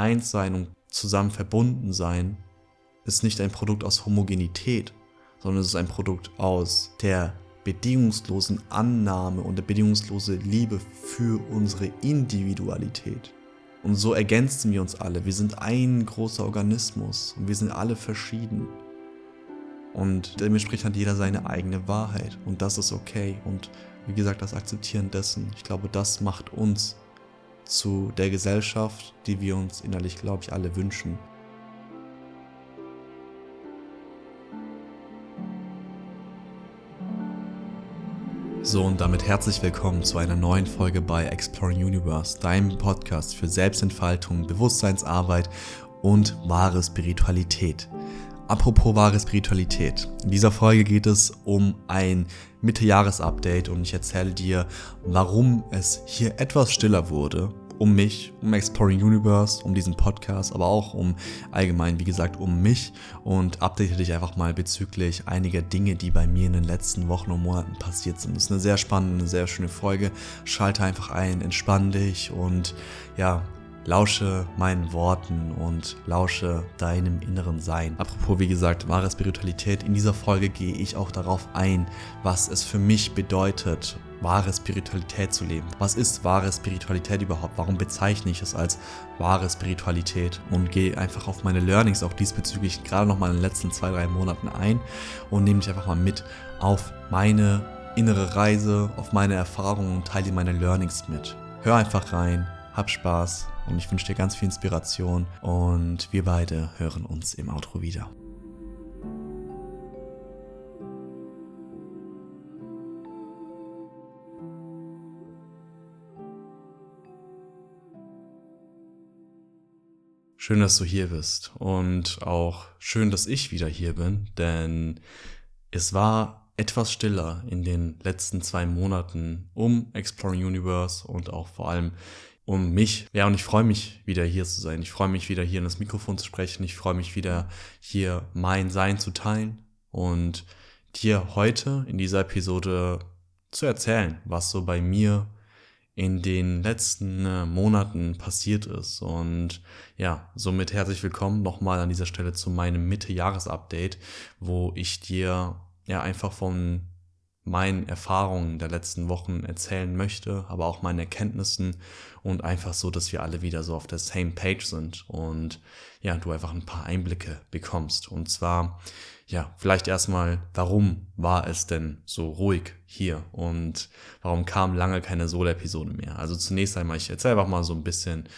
eins sein und zusammen verbunden sein ist nicht ein Produkt aus Homogenität, sondern es ist ein Produkt aus der bedingungslosen Annahme und der bedingungslosen Liebe für unsere Individualität. Und so ergänzen wir uns alle. Wir sind ein großer Organismus und wir sind alle verschieden. Und dementsprechend hat jeder seine eigene Wahrheit und das ist okay. Und wie gesagt, das Akzeptieren dessen, ich glaube, das macht uns zu der Gesellschaft, die wir uns innerlich, glaube ich, alle wünschen. So und damit herzlich willkommen zu einer neuen Folge bei Exploring Universe, deinem Podcast für Selbstentfaltung, Bewusstseinsarbeit und wahre Spiritualität. Apropos wahre Spiritualität. In dieser Folge geht es um ein Mitte-Jahres-Update und ich erzähle dir, warum es hier etwas stiller wurde um mich, um Exploring Universe, um diesen Podcast, aber auch um allgemein, wie gesagt, um mich und update dich einfach mal bezüglich einiger Dinge, die bei mir in den letzten Wochen und Monaten passiert sind. Das ist eine sehr spannende, sehr schöne Folge. Schalte einfach ein, entspann dich und ja, Lausche meinen Worten und lausche deinem inneren Sein. Apropos, wie gesagt, wahre Spiritualität, in dieser Folge gehe ich auch darauf ein, was es für mich bedeutet, wahre Spiritualität zu leben. Was ist wahre Spiritualität überhaupt? Warum bezeichne ich es als wahre Spiritualität? Und gehe einfach auf meine Learnings auch diesbezüglich gerade noch mal in den letzten zwei, drei Monaten ein und nehme dich einfach mal mit auf meine innere Reise, auf meine Erfahrungen und teile dir meine Learnings mit. Hör einfach rein, hab Spaß und ich wünsche dir ganz viel Inspiration und wir beide hören uns im Outro wieder. Schön, dass du hier bist und auch schön, dass ich wieder hier bin, denn es war etwas stiller in den letzten zwei Monaten um Exploring Universe und auch vor allem um mich. Ja, und ich freue mich wieder hier zu sein. Ich freue mich wieder hier in das Mikrofon zu sprechen. Ich freue mich wieder hier mein Sein zu teilen und dir heute in dieser Episode zu erzählen, was so bei mir in den letzten äh, Monaten passiert ist. Und ja, somit herzlich willkommen nochmal an dieser Stelle zu meinem Mitte-Jahres-Update, wo ich dir ja einfach von meinen Erfahrungen der letzten Wochen erzählen möchte, aber auch meinen Erkenntnissen und einfach so, dass wir alle wieder so auf der same page sind und ja, du einfach ein paar Einblicke bekommst. Und zwar, ja, vielleicht erstmal, warum war es denn so ruhig hier und warum kam lange keine Solo-Episode mehr? Also zunächst einmal, ich erzähle einfach mal so ein bisschen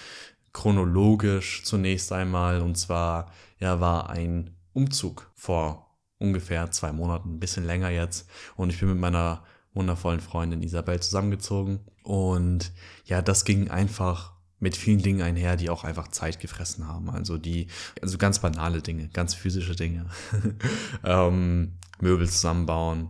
chronologisch zunächst einmal und zwar, ja, war ein Umzug vor ungefähr zwei Monaten, ein bisschen länger jetzt. Und ich bin mit meiner wundervollen Freundin Isabel zusammengezogen. Und ja, das ging einfach mit vielen Dingen einher, die auch einfach Zeit gefressen haben. Also die, also ganz banale Dinge, ganz physische Dinge. ähm, Möbel zusammenbauen,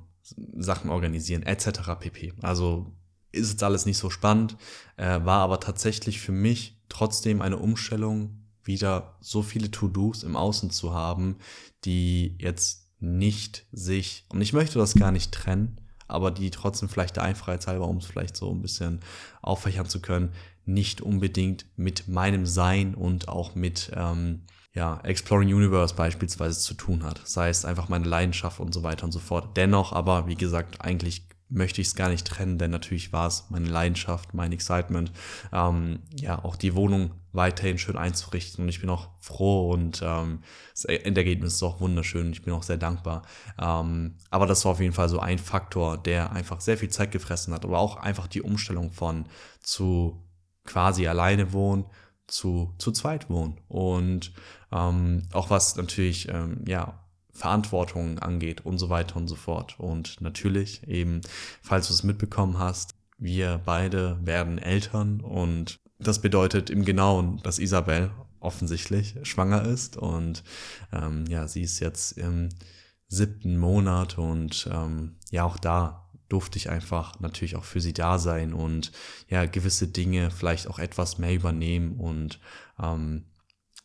Sachen organisieren, etc. pp. Also ist jetzt alles nicht so spannend, äh, war aber tatsächlich für mich trotzdem eine Umstellung, wieder so viele To-Dos im Außen zu haben, die jetzt nicht sich, und ich möchte das gar nicht trennen, aber die trotzdem vielleicht der Einfachheit halber, um es vielleicht so ein bisschen auffächern zu können, nicht unbedingt mit meinem Sein und auch mit ähm, ja, Exploring Universe beispielsweise zu tun hat. Sei es einfach meine Leidenschaft und so weiter und so fort. Dennoch aber, wie gesagt, eigentlich möchte ich es gar nicht trennen, denn natürlich war es meine Leidenschaft, mein Excitement, ähm, ja, auch die Wohnung weiterhin schön einzurichten. Und ich bin auch froh und ähm, das Endergebnis ist auch wunderschön. Ich bin auch sehr dankbar. Ähm, aber das war auf jeden Fall so ein Faktor, der einfach sehr viel Zeit gefressen hat. Aber auch einfach die Umstellung von zu quasi alleine wohnen zu, zu zweit wohnen. Und ähm, auch was natürlich, ähm, ja, Verantwortung angeht und so weiter und so fort. Und natürlich eben, falls du es mitbekommen hast, wir beide werden Eltern und das bedeutet im Genauen, dass Isabel offensichtlich schwanger ist und ähm, ja, sie ist jetzt im siebten Monat und ähm, ja, auch da durfte ich einfach natürlich auch für sie da sein und ja, gewisse Dinge vielleicht auch etwas mehr übernehmen und ähm,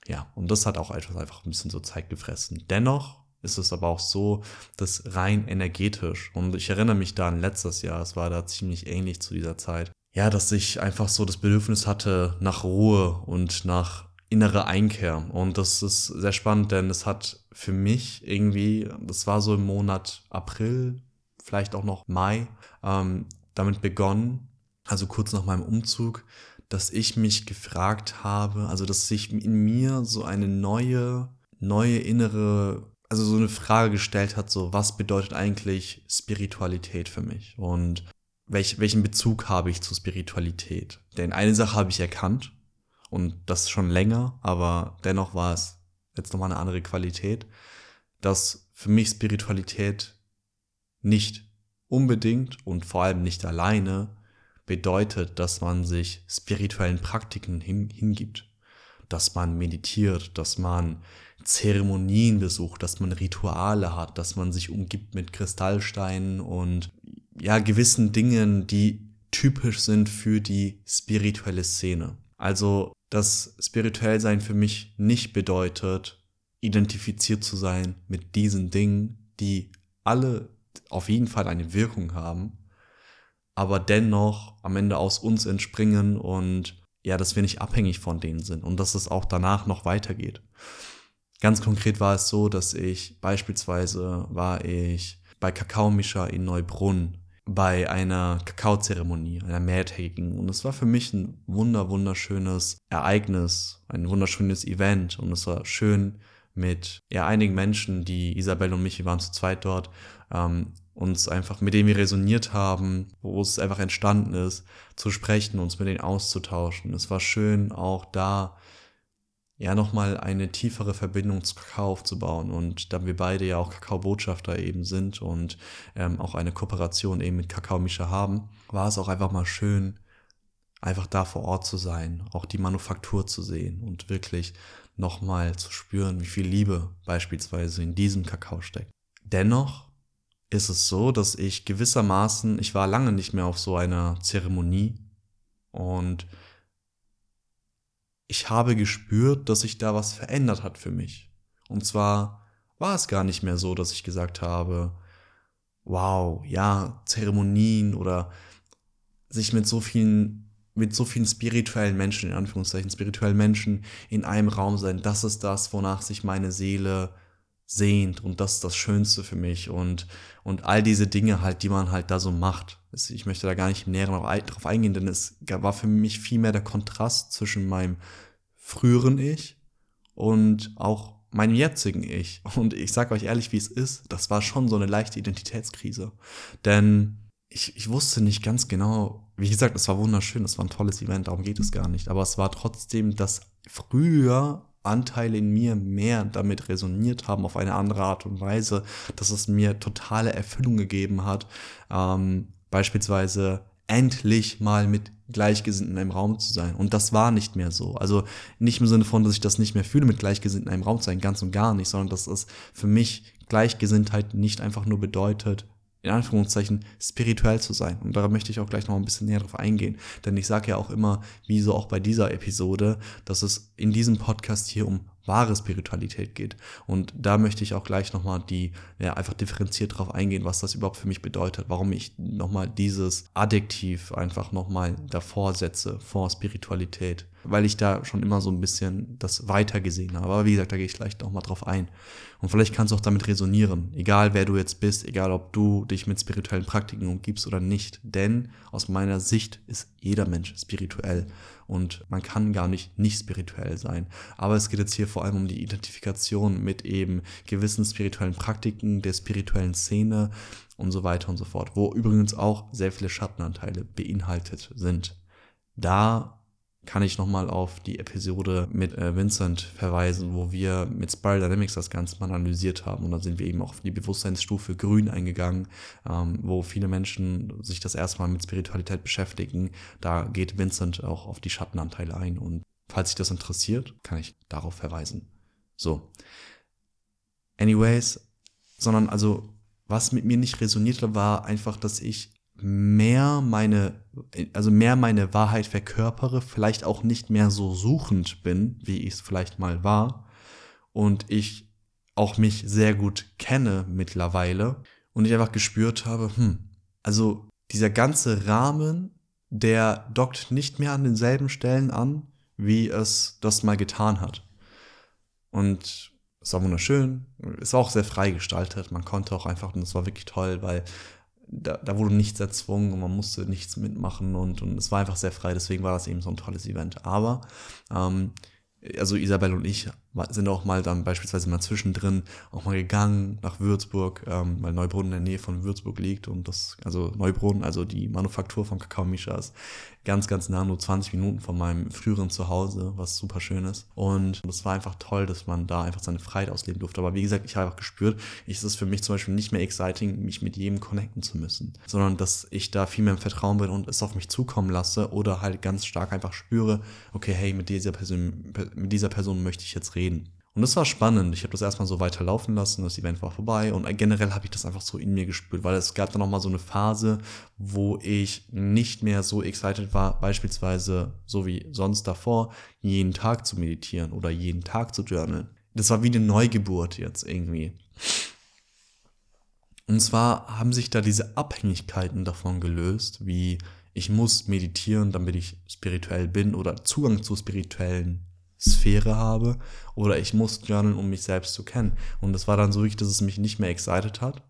ja, und das hat auch etwas einfach ein bisschen so Zeit gefressen. Dennoch ist es aber auch so, dass rein energetisch, und ich erinnere mich da an letztes Jahr, es war da ziemlich ähnlich zu dieser Zeit, ja, dass ich einfach so das Bedürfnis hatte nach Ruhe und nach innere Einkehr. Und das ist sehr spannend, denn es hat für mich irgendwie, das war so im Monat April, vielleicht auch noch Mai, ähm, damit begonnen, also kurz nach meinem Umzug, dass ich mich gefragt habe, also dass sich in mir so eine neue, neue innere, also so eine Frage gestellt hat, so was bedeutet eigentlich Spiritualität für mich und welch, welchen Bezug habe ich zu Spiritualität? Denn eine Sache habe ich erkannt und das schon länger, aber dennoch war es jetzt nochmal eine andere Qualität, dass für mich Spiritualität nicht unbedingt und vor allem nicht alleine bedeutet, dass man sich spirituellen Praktiken hin, hingibt, dass man meditiert, dass man Zeremonien besucht, dass man Rituale hat, dass man sich umgibt mit Kristallsteinen und ja gewissen Dingen, die typisch sind für die spirituelle Szene. Also, dass spirituell sein für mich nicht bedeutet, identifiziert zu sein mit diesen Dingen, die alle auf jeden Fall eine Wirkung haben, aber dennoch am Ende aus uns entspringen und ja, dass wir nicht abhängig von denen sind und dass es auch danach noch weitergeht. Ganz konkret war es so, dass ich beispielsweise war ich bei Kakaomischer in Neubrunn bei einer Kakaozeremonie, einer mehrtägigen. Und es war für mich ein wunder, wunderschönes Ereignis, ein wunderschönes Event. Und es war schön mit ja, einigen Menschen, die Isabel und mich, wir waren zu zweit dort, ähm, uns einfach, mit denen wir resoniert haben, wo es einfach entstanden ist, zu sprechen, uns mit denen auszutauschen. Es war schön, auch da ja nochmal eine tiefere Verbindung zu Kakao aufzubauen. Und da wir beide ja auch Kakao-Botschafter eben sind und ähm, auch eine Kooperation eben mit Kakao Mischa haben, war es auch einfach mal schön, einfach da vor Ort zu sein, auch die Manufaktur zu sehen und wirklich nochmal zu spüren, wie viel Liebe beispielsweise in diesem Kakao steckt. Dennoch ist es so, dass ich gewissermaßen, ich war lange nicht mehr auf so einer Zeremonie und ich habe gespürt, dass sich da was verändert hat für mich. Und zwar war es gar nicht mehr so, dass ich gesagt habe, wow, ja, Zeremonien oder sich mit so vielen mit so vielen spirituellen Menschen, in Anführungszeichen spirituellen Menschen in einem Raum sein, das ist das, wonach sich meine Seele sehnt und das ist das Schönste für mich und, und all diese Dinge halt, die man halt da so macht. Ich möchte da gar nicht näher drauf eingehen, denn es war für mich viel mehr der Kontrast zwischen meinem früheren Ich und auch meinem jetzigen Ich. Und ich sage euch ehrlich, wie es ist, das war schon so eine leichte Identitätskrise. Denn ich, ich wusste nicht ganz genau, wie gesagt, es war wunderschön, es war ein tolles Event, darum geht es gar nicht. Aber es war trotzdem, dass früher Anteile in mir mehr damit resoniert haben auf eine andere Art und Weise, dass es mir totale Erfüllung gegeben hat. Ähm, beispielsweise endlich mal mit Gleichgesinnten in einem Raum zu sein. Und das war nicht mehr so. Also nicht im Sinne von, dass ich das nicht mehr fühle, mit Gleichgesinnten in einem Raum zu sein, ganz und gar nicht, sondern dass es für mich Gleichgesinntheit nicht einfach nur bedeutet, in Anführungszeichen spirituell zu sein. Und da möchte ich auch gleich noch ein bisschen näher drauf eingehen. Denn ich sage ja auch immer, wie so auch bei dieser Episode, dass es in diesem Podcast hier um wahre Spiritualität geht. Und da möchte ich auch gleich nochmal die, ja, einfach differenziert drauf eingehen, was das überhaupt für mich bedeutet, warum ich nochmal dieses Adjektiv einfach nochmal davor setze, vor Spiritualität weil ich da schon immer so ein bisschen das weiter gesehen habe. Aber wie gesagt, da gehe ich gleich nochmal drauf ein. Und vielleicht kannst du auch damit resonieren, egal wer du jetzt bist, egal ob du dich mit spirituellen Praktiken umgibst oder nicht. Denn aus meiner Sicht ist jeder Mensch spirituell und man kann gar nicht nicht spirituell sein. Aber es geht jetzt hier vor allem um die Identifikation mit eben gewissen spirituellen Praktiken der spirituellen Szene und so weiter und so fort, wo übrigens auch sehr viele Schattenanteile beinhaltet sind. Da kann ich nochmal auf die Episode mit äh, Vincent verweisen, wo wir mit Spiral Dynamics das Ganze mal analysiert haben. Und da sind wir eben auch auf die Bewusstseinsstufe Grün eingegangen, ähm, wo viele Menschen sich das erstmal mit Spiritualität beschäftigen. Da geht Vincent auch auf die Schattenanteile ein. Und falls sich das interessiert, kann ich darauf verweisen. So. Anyways, sondern also, was mit mir nicht resonierte, war einfach, dass ich mehr meine, also mehr meine Wahrheit verkörpere, vielleicht auch nicht mehr so suchend bin, wie ich es vielleicht mal war. Und ich auch mich sehr gut kenne mittlerweile. Und ich einfach gespürt habe, hm, also dieser ganze Rahmen, der dockt nicht mehr an denselben Stellen an, wie es das mal getan hat. Und es war wunderschön, es war auch sehr frei gestaltet, man konnte auch einfach, und es war wirklich toll, weil da, da wurde nichts erzwungen und man musste nichts mitmachen und, und es war einfach sehr frei, deswegen war das eben so ein tolles Event. Aber ähm, also Isabel und ich sind auch mal dann beispielsweise mal zwischendrin auch mal gegangen nach Würzburg, ähm, weil Neubrunn in der Nähe von Würzburg liegt und das, also Neubrunn, also die Manufaktur von Kakao Misha ist ganz, ganz nah, nur 20 Minuten von meinem früheren Zuhause, was super schön ist. Und es war einfach toll, dass man da einfach seine Freiheit ausleben durfte. Aber wie gesagt, ich habe einfach gespürt, ist es für mich zum Beispiel nicht mehr exciting, mich mit jedem connecten zu müssen, sondern dass ich da viel mehr im Vertrauen bin und es auf mich zukommen lasse oder halt ganz stark einfach spüre, okay, hey, mit dieser Person, mit dieser Person möchte ich jetzt reden. Und das war spannend. Ich habe das erstmal so weiterlaufen lassen, das Event war vorbei und generell habe ich das einfach so in mir gespürt, weil es gab dann nochmal so eine Phase, wo ich nicht mehr so excited war, beispielsweise so wie sonst davor, jeden Tag zu meditieren oder jeden Tag zu journalen. Das war wie eine Neugeburt jetzt irgendwie. Und zwar haben sich da diese Abhängigkeiten davon gelöst, wie ich muss meditieren, damit ich spirituell bin oder Zugang zu spirituellen Sphäre habe oder ich muss journalen, um mich selbst zu kennen. Und das war dann so wirklich, dass es mich nicht mehr excited hat,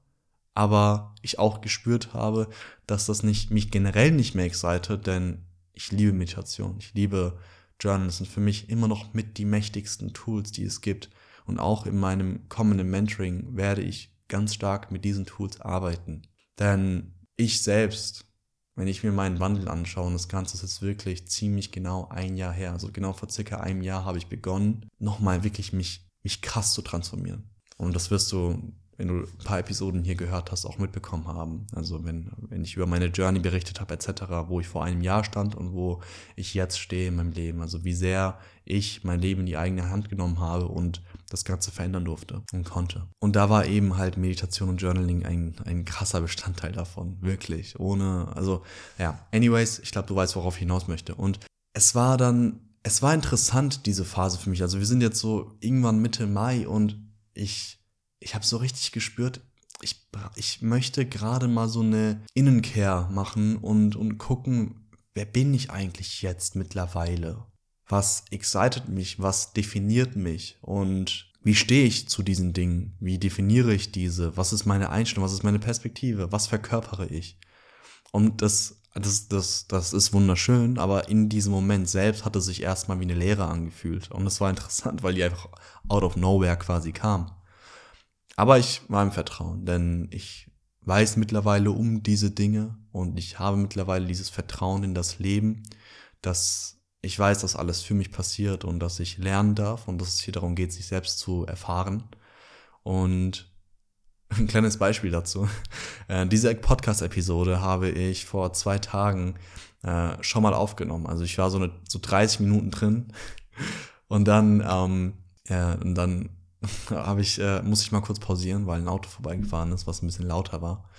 aber ich auch gespürt habe, dass das nicht, mich generell nicht mehr excited, denn ich liebe Meditation, ich liebe Journal. Das sind für mich immer noch mit die mächtigsten Tools, die es gibt. Und auch in meinem kommenden Mentoring werde ich ganz stark mit diesen Tools arbeiten. Denn ich selbst wenn ich mir meinen Wandel anschaue, und das Ganze ist jetzt wirklich ziemlich genau ein Jahr her, also genau vor circa einem Jahr habe ich begonnen, nochmal wirklich mich, mich krass zu transformieren. Und das wirst du, wenn du ein paar Episoden hier gehört hast, auch mitbekommen haben. Also wenn, wenn ich über meine Journey berichtet habe, etc., wo ich vor einem Jahr stand und wo ich jetzt stehe in meinem Leben. Also wie sehr ich mein Leben in die eigene Hand genommen habe und das Ganze verändern durfte und konnte. Und da war eben halt Meditation und Journaling ein, ein krasser Bestandteil davon. Wirklich. Ohne, also, ja. Anyways, ich glaube, du weißt, worauf ich hinaus möchte. Und es war dann, es war interessant, diese Phase für mich. Also wir sind jetzt so irgendwann Mitte Mai und ich, ich habe so richtig gespürt, ich, ich möchte gerade mal so eine Innenkehr machen und, und gucken, wer bin ich eigentlich jetzt mittlerweile? Was excited mich, was definiert mich und wie stehe ich zu diesen Dingen? Wie definiere ich diese? Was ist meine Einstellung? Was ist meine Perspektive? Was verkörpere ich? Und das, das, das, das ist wunderschön, aber in diesem Moment selbst hat es sich erstmal wie eine Lehre angefühlt. Und das war interessant, weil die einfach out of nowhere quasi kam. Aber ich war im Vertrauen, denn ich weiß mittlerweile um diese Dinge und ich habe mittlerweile dieses Vertrauen in das Leben, dass ich weiß, dass alles für mich passiert und dass ich lernen darf und dass es hier darum geht, sich selbst zu erfahren. Und ein kleines Beispiel dazu. Äh, diese Podcast-Episode habe ich vor zwei Tagen äh, schon mal aufgenommen. Also ich war so, eine, so 30 Minuten drin und dann, ähm, ja, und dann ich, äh, muss ich mal kurz pausieren, weil ein Auto vorbeigefahren ist, was ein bisschen lauter war.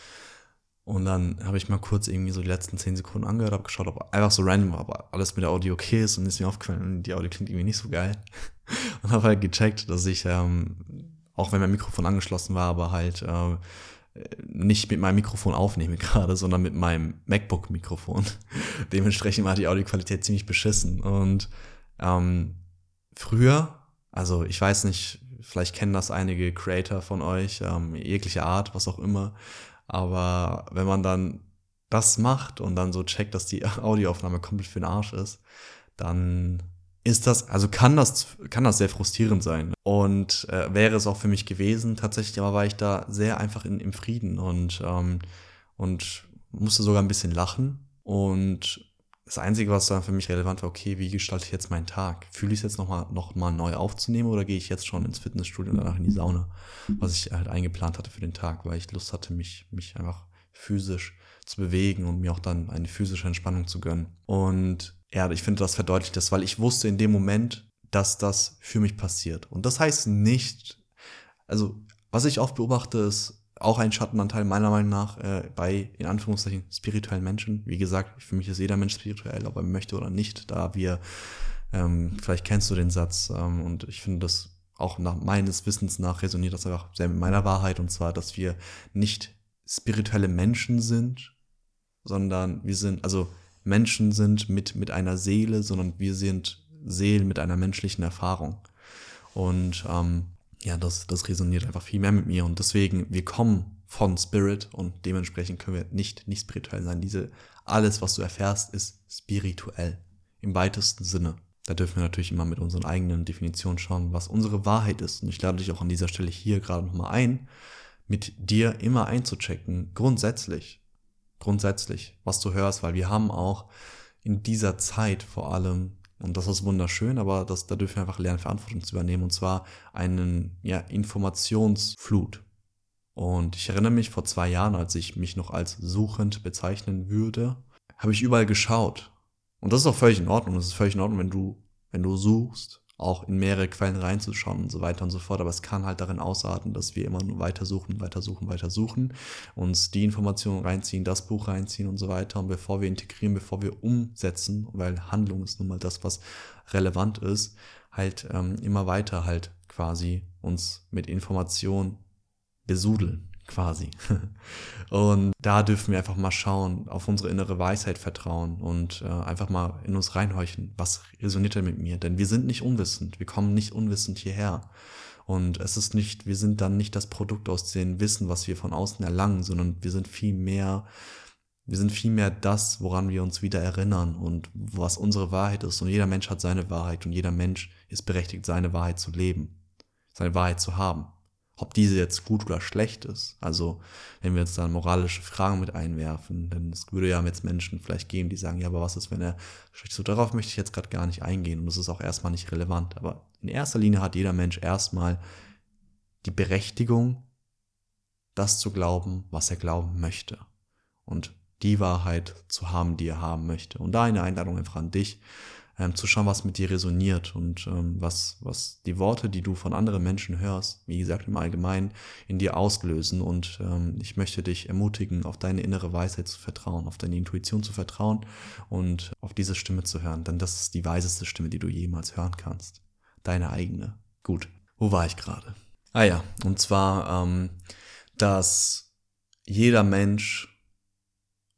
Und dann habe ich mal kurz irgendwie so die letzten zehn Sekunden angehört, habe geschaut, ob einfach so random, ob alles mit der Audio okay ist und ist mir aufgefallen, die Audio klingt irgendwie nicht so geil. Und habe halt gecheckt, dass ich, ähm, auch wenn mein Mikrofon angeschlossen war, aber halt äh, nicht mit meinem Mikrofon aufnehme gerade, sondern mit meinem MacBook-Mikrofon. Dementsprechend war die Audioqualität ziemlich beschissen. Und ähm, früher, also ich weiß nicht, vielleicht kennen das einige Creator von euch, ähm, jeglicher Art, was auch immer. Aber wenn man dann das macht und dann so checkt, dass die Audioaufnahme komplett für den Arsch ist, dann ist das, also kann das, kann das sehr frustrierend sein. Und äh, wäre es auch für mich gewesen, tatsächlich, aber war ich da sehr einfach in, im Frieden und, ähm, und musste sogar ein bisschen lachen. Und das Einzige, was dann für mich relevant war, okay, wie gestalte ich jetzt meinen Tag? Fühle ich es jetzt nochmal noch mal neu aufzunehmen oder gehe ich jetzt schon ins Fitnessstudio und danach in die Sauna, was ich halt eingeplant hatte für den Tag, weil ich Lust hatte, mich, mich einfach physisch zu bewegen und mir auch dann eine physische Entspannung zu gönnen. Und ja, ich finde, das verdeutlicht das, weil ich wusste in dem Moment, dass das für mich passiert. Und das heißt nicht, also was ich oft beobachte, ist, auch ein Schattenanteil meiner Meinung nach äh, bei, in Anführungszeichen, spirituellen Menschen. Wie gesagt, für mich ist jeder Mensch spirituell, ob er möchte oder nicht, da wir, ähm, vielleicht kennst du den Satz, ähm, und ich finde das auch nach meines Wissens nach resoniert das einfach sehr mit meiner Wahrheit, und zwar, dass wir nicht spirituelle Menschen sind, sondern wir sind, also Menschen sind mit, mit einer Seele, sondern wir sind Seelen, mit einer menschlichen Erfahrung. Und ähm, ja, das, das resoniert einfach viel mehr mit mir. Und deswegen, wir kommen von Spirit und dementsprechend können wir nicht nicht spirituell sein. Diese, alles, was du erfährst, ist spirituell. Im weitesten Sinne. Da dürfen wir natürlich immer mit unseren eigenen Definitionen schauen, was unsere Wahrheit ist. Und ich lade dich auch an dieser Stelle hier gerade nochmal ein, mit dir immer einzuchecken, grundsätzlich, grundsätzlich, was du hörst, weil wir haben auch in dieser Zeit vor allem, und das ist wunderschön, aber das, da dürfen wir einfach lernen, Verantwortung zu übernehmen, und zwar einen ja, Informationsflut. Und ich erinnere mich vor zwei Jahren, als ich mich noch als suchend bezeichnen würde, habe ich überall geschaut. Und das ist auch völlig in Ordnung. Es ist völlig in Ordnung, wenn du, wenn du suchst, auch in mehrere Quellen reinzuschauen und so weiter und so fort. Aber es kann halt darin ausarten, dass wir immer nur weiter suchen, weiter suchen, weiter suchen, uns die Informationen reinziehen, das Buch reinziehen und so weiter. Und bevor wir integrieren, bevor wir umsetzen, weil Handlung ist nun mal das, was relevant ist, halt ähm, immer weiter halt quasi uns mit Informationen besudeln quasi. Und da dürfen wir einfach mal schauen, auf unsere innere Weisheit vertrauen und äh, einfach mal in uns reinhorchen, was resoniert denn mit mir? Denn wir sind nicht unwissend, wir kommen nicht unwissend hierher. Und es ist nicht, wir sind dann nicht das Produkt aus dem Wissen, was wir von außen erlangen, sondern wir sind viel mehr, wir sind viel mehr das, woran wir uns wieder erinnern und was unsere Wahrheit ist. Und jeder Mensch hat seine Wahrheit und jeder Mensch ist berechtigt, seine Wahrheit zu leben, seine Wahrheit zu haben ob diese jetzt gut oder schlecht ist. Also wenn wir jetzt dann moralische Fragen mit einwerfen, denn es würde ja jetzt Menschen vielleicht geben, die sagen, ja, aber was ist, wenn er schlecht so darauf möchte ich jetzt gerade gar nicht eingehen und das ist auch erstmal nicht relevant. Aber in erster Linie hat jeder Mensch erstmal die Berechtigung, das zu glauben, was er glauben möchte. Und die Wahrheit zu haben, die er haben möchte. Und da eine Einladung einfach an dich, ähm, zu schauen, was mit dir resoniert und ähm, was, was die Worte, die du von anderen Menschen hörst, wie gesagt im Allgemeinen, in dir auslösen. Und ähm, ich möchte dich ermutigen, auf deine innere Weisheit zu vertrauen, auf deine Intuition zu vertrauen und auf diese Stimme zu hören. Denn das ist die weiseste Stimme, die du jemals hören kannst. Deine eigene. Gut, wo war ich gerade? Ah ja, und zwar, ähm, dass jeder Mensch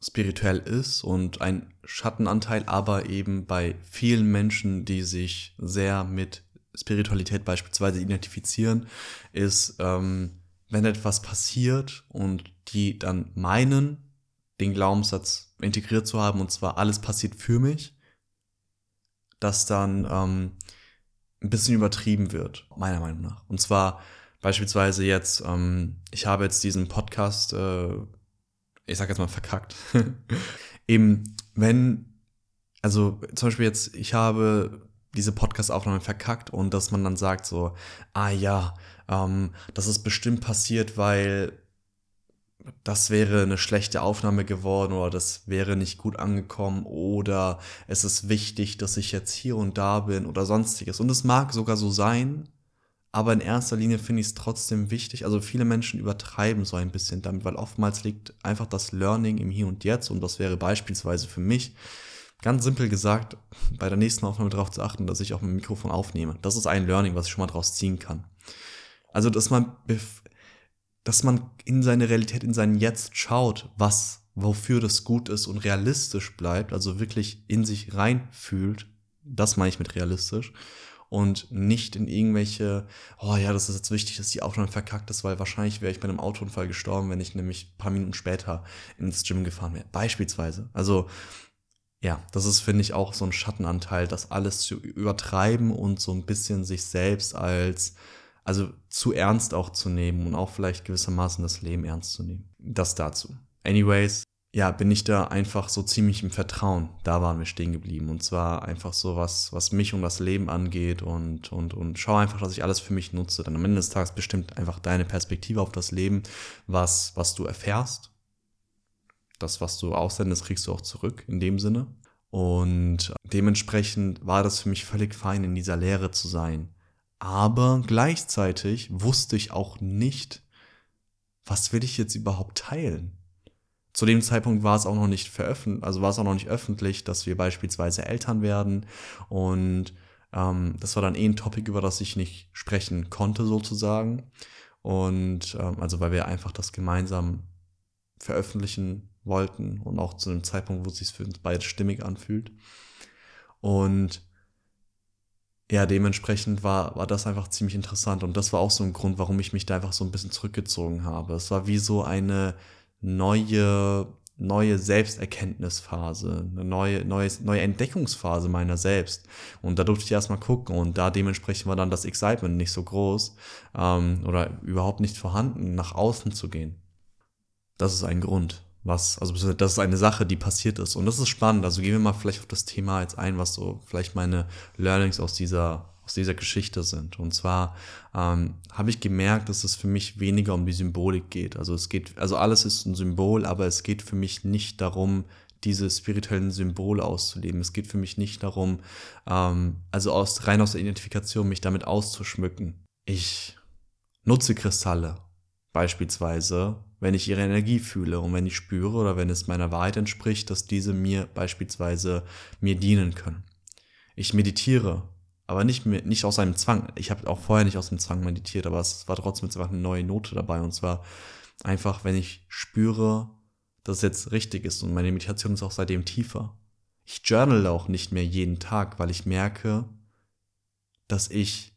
spirituell ist und ein Schattenanteil, aber eben bei vielen Menschen, die sich sehr mit Spiritualität beispielsweise identifizieren, ist, ähm, wenn etwas passiert und die dann meinen, den Glaubenssatz integriert zu haben, und zwar alles passiert für mich, dass dann ähm, ein bisschen übertrieben wird, meiner Meinung nach. Und zwar beispielsweise jetzt, ähm, ich habe jetzt diesen Podcast äh, ich sag jetzt mal verkackt. Eben, wenn, also zum Beispiel jetzt, ich habe diese Podcast-Aufnahme verkackt und dass man dann sagt so, ah ja, ähm, das ist bestimmt passiert, weil das wäre eine schlechte Aufnahme geworden oder das wäre nicht gut angekommen oder es ist wichtig, dass ich jetzt hier und da bin oder sonstiges. Und es mag sogar so sein, aber in erster Linie finde ich es trotzdem wichtig. Also viele Menschen übertreiben so ein bisschen damit, weil oftmals liegt einfach das Learning im Hier und Jetzt. Und das wäre beispielsweise für mich, ganz simpel gesagt, bei der nächsten Aufnahme darauf zu achten, dass ich auch mein Mikrofon aufnehme. Das ist ein Learning, was ich schon mal draus ziehen kann. Also, dass man, dass man in seine Realität, in sein Jetzt schaut, was, wofür das gut ist und realistisch bleibt, also wirklich in sich reinfühlt. Das meine ich mit realistisch und nicht in irgendwelche, oh ja, das ist jetzt wichtig, dass die Aufnahme verkackt ist, weil wahrscheinlich wäre ich bei einem Autounfall gestorben, wenn ich nämlich ein paar Minuten später ins Gym gefahren wäre. Beispielsweise. Also, ja, das ist, finde ich, auch so ein Schattenanteil, das alles zu übertreiben und so ein bisschen sich selbst als, also zu ernst auch zu nehmen und auch vielleicht gewissermaßen das Leben ernst zu nehmen. Das dazu. Anyways, ja, bin ich da einfach so ziemlich im Vertrauen. Da waren wir stehen geblieben. Und zwar einfach so was, was mich und das Leben angeht und, und, und schau einfach, dass ich alles für mich nutze. Dann am Ende des Tages bestimmt einfach deine Perspektive auf das Leben, was, was du erfährst. Das, was du aussendest, kriegst du auch zurück in dem Sinne. Und dementsprechend war das für mich völlig fein, in dieser Lehre zu sein. Aber gleichzeitig wusste ich auch nicht, was will ich jetzt überhaupt teilen? Zu dem Zeitpunkt war es auch noch nicht veröffentlicht, also war es auch noch nicht öffentlich, dass wir beispielsweise Eltern werden. Und ähm, das war dann eh ein Topic, über das ich nicht sprechen konnte, sozusagen. Und ähm, also weil wir einfach das gemeinsam veröffentlichen wollten und auch zu einem Zeitpunkt, wo es sich für uns beide stimmig anfühlt. Und ja, dementsprechend war, war das einfach ziemlich interessant. Und das war auch so ein Grund, warum ich mich da einfach so ein bisschen zurückgezogen habe. Es war wie so eine neue, neue Selbsterkenntnisphase, eine neue, neue, neue Entdeckungsphase meiner selbst. Und da durfte ich erstmal gucken und da dementsprechend war dann das Excitement nicht so groß ähm, oder überhaupt nicht vorhanden, nach außen zu gehen. Das ist ein Grund was, also das ist eine Sache, die passiert ist. Und das ist spannend. Also gehen wir mal vielleicht auf das Thema jetzt ein, was so vielleicht meine Learnings aus dieser, aus dieser Geschichte sind. Und zwar ähm, habe ich gemerkt, dass es für mich weniger um die Symbolik geht. Also es geht, also alles ist ein Symbol, aber es geht für mich nicht darum, diese spirituellen Symbole auszuleben. Es geht für mich nicht darum, ähm, also aus, rein aus der Identifikation, mich damit auszuschmücken. Ich nutze Kristalle beispielsweise, wenn ich ihre Energie fühle und wenn ich spüre oder wenn es meiner Wahrheit entspricht, dass diese mir beispielsweise mir dienen können. Ich meditiere, aber nicht, mehr, nicht aus einem Zwang. Ich habe auch vorher nicht aus dem Zwang meditiert, aber es war trotzdem jetzt einfach eine neue Note dabei und zwar einfach, wenn ich spüre, dass es jetzt richtig ist und meine Meditation ist auch seitdem tiefer. Ich journal auch nicht mehr jeden Tag, weil ich merke, dass ich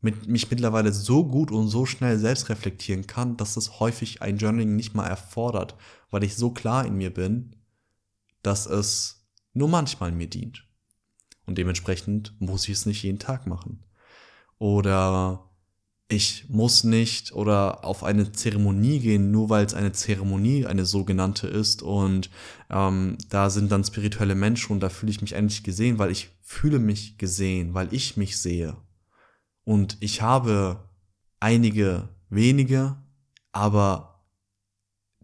mit, mich mittlerweile so gut und so schnell selbst reflektieren kann, dass es häufig ein Journaling nicht mal erfordert, weil ich so klar in mir bin, dass es nur manchmal mir dient. Und dementsprechend muss ich es nicht jeden Tag machen. Oder ich muss nicht oder auf eine Zeremonie gehen, nur weil es eine Zeremonie, eine sogenannte ist und ähm, da sind dann spirituelle Menschen und da fühle ich mich endlich gesehen, weil ich fühle mich gesehen, weil ich mich sehe. Und ich habe einige wenige, aber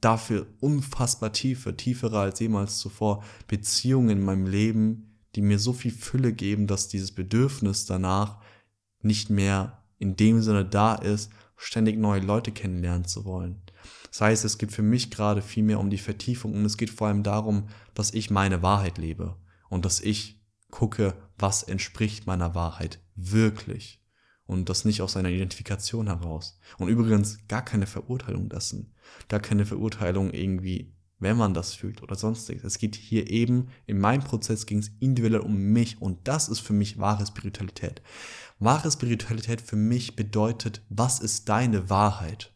dafür unfassbar tiefe, tiefere als jemals zuvor Beziehungen in meinem Leben, die mir so viel Fülle geben, dass dieses Bedürfnis danach nicht mehr in dem Sinne da ist, ständig neue Leute kennenlernen zu wollen. Das heißt, es geht für mich gerade viel mehr um die Vertiefung und es geht vor allem darum, dass ich meine Wahrheit lebe und dass ich gucke, was entspricht meiner Wahrheit wirklich und das nicht aus einer Identifikation heraus. Und übrigens gar keine Verurteilung dessen, gar keine Verurteilung irgendwie, wenn man das fühlt oder sonstiges. Es geht hier eben, in meinem Prozess ging es individuell um mich und das ist für mich wahre Spiritualität. Wahre Spiritualität für mich bedeutet, was ist deine Wahrheit?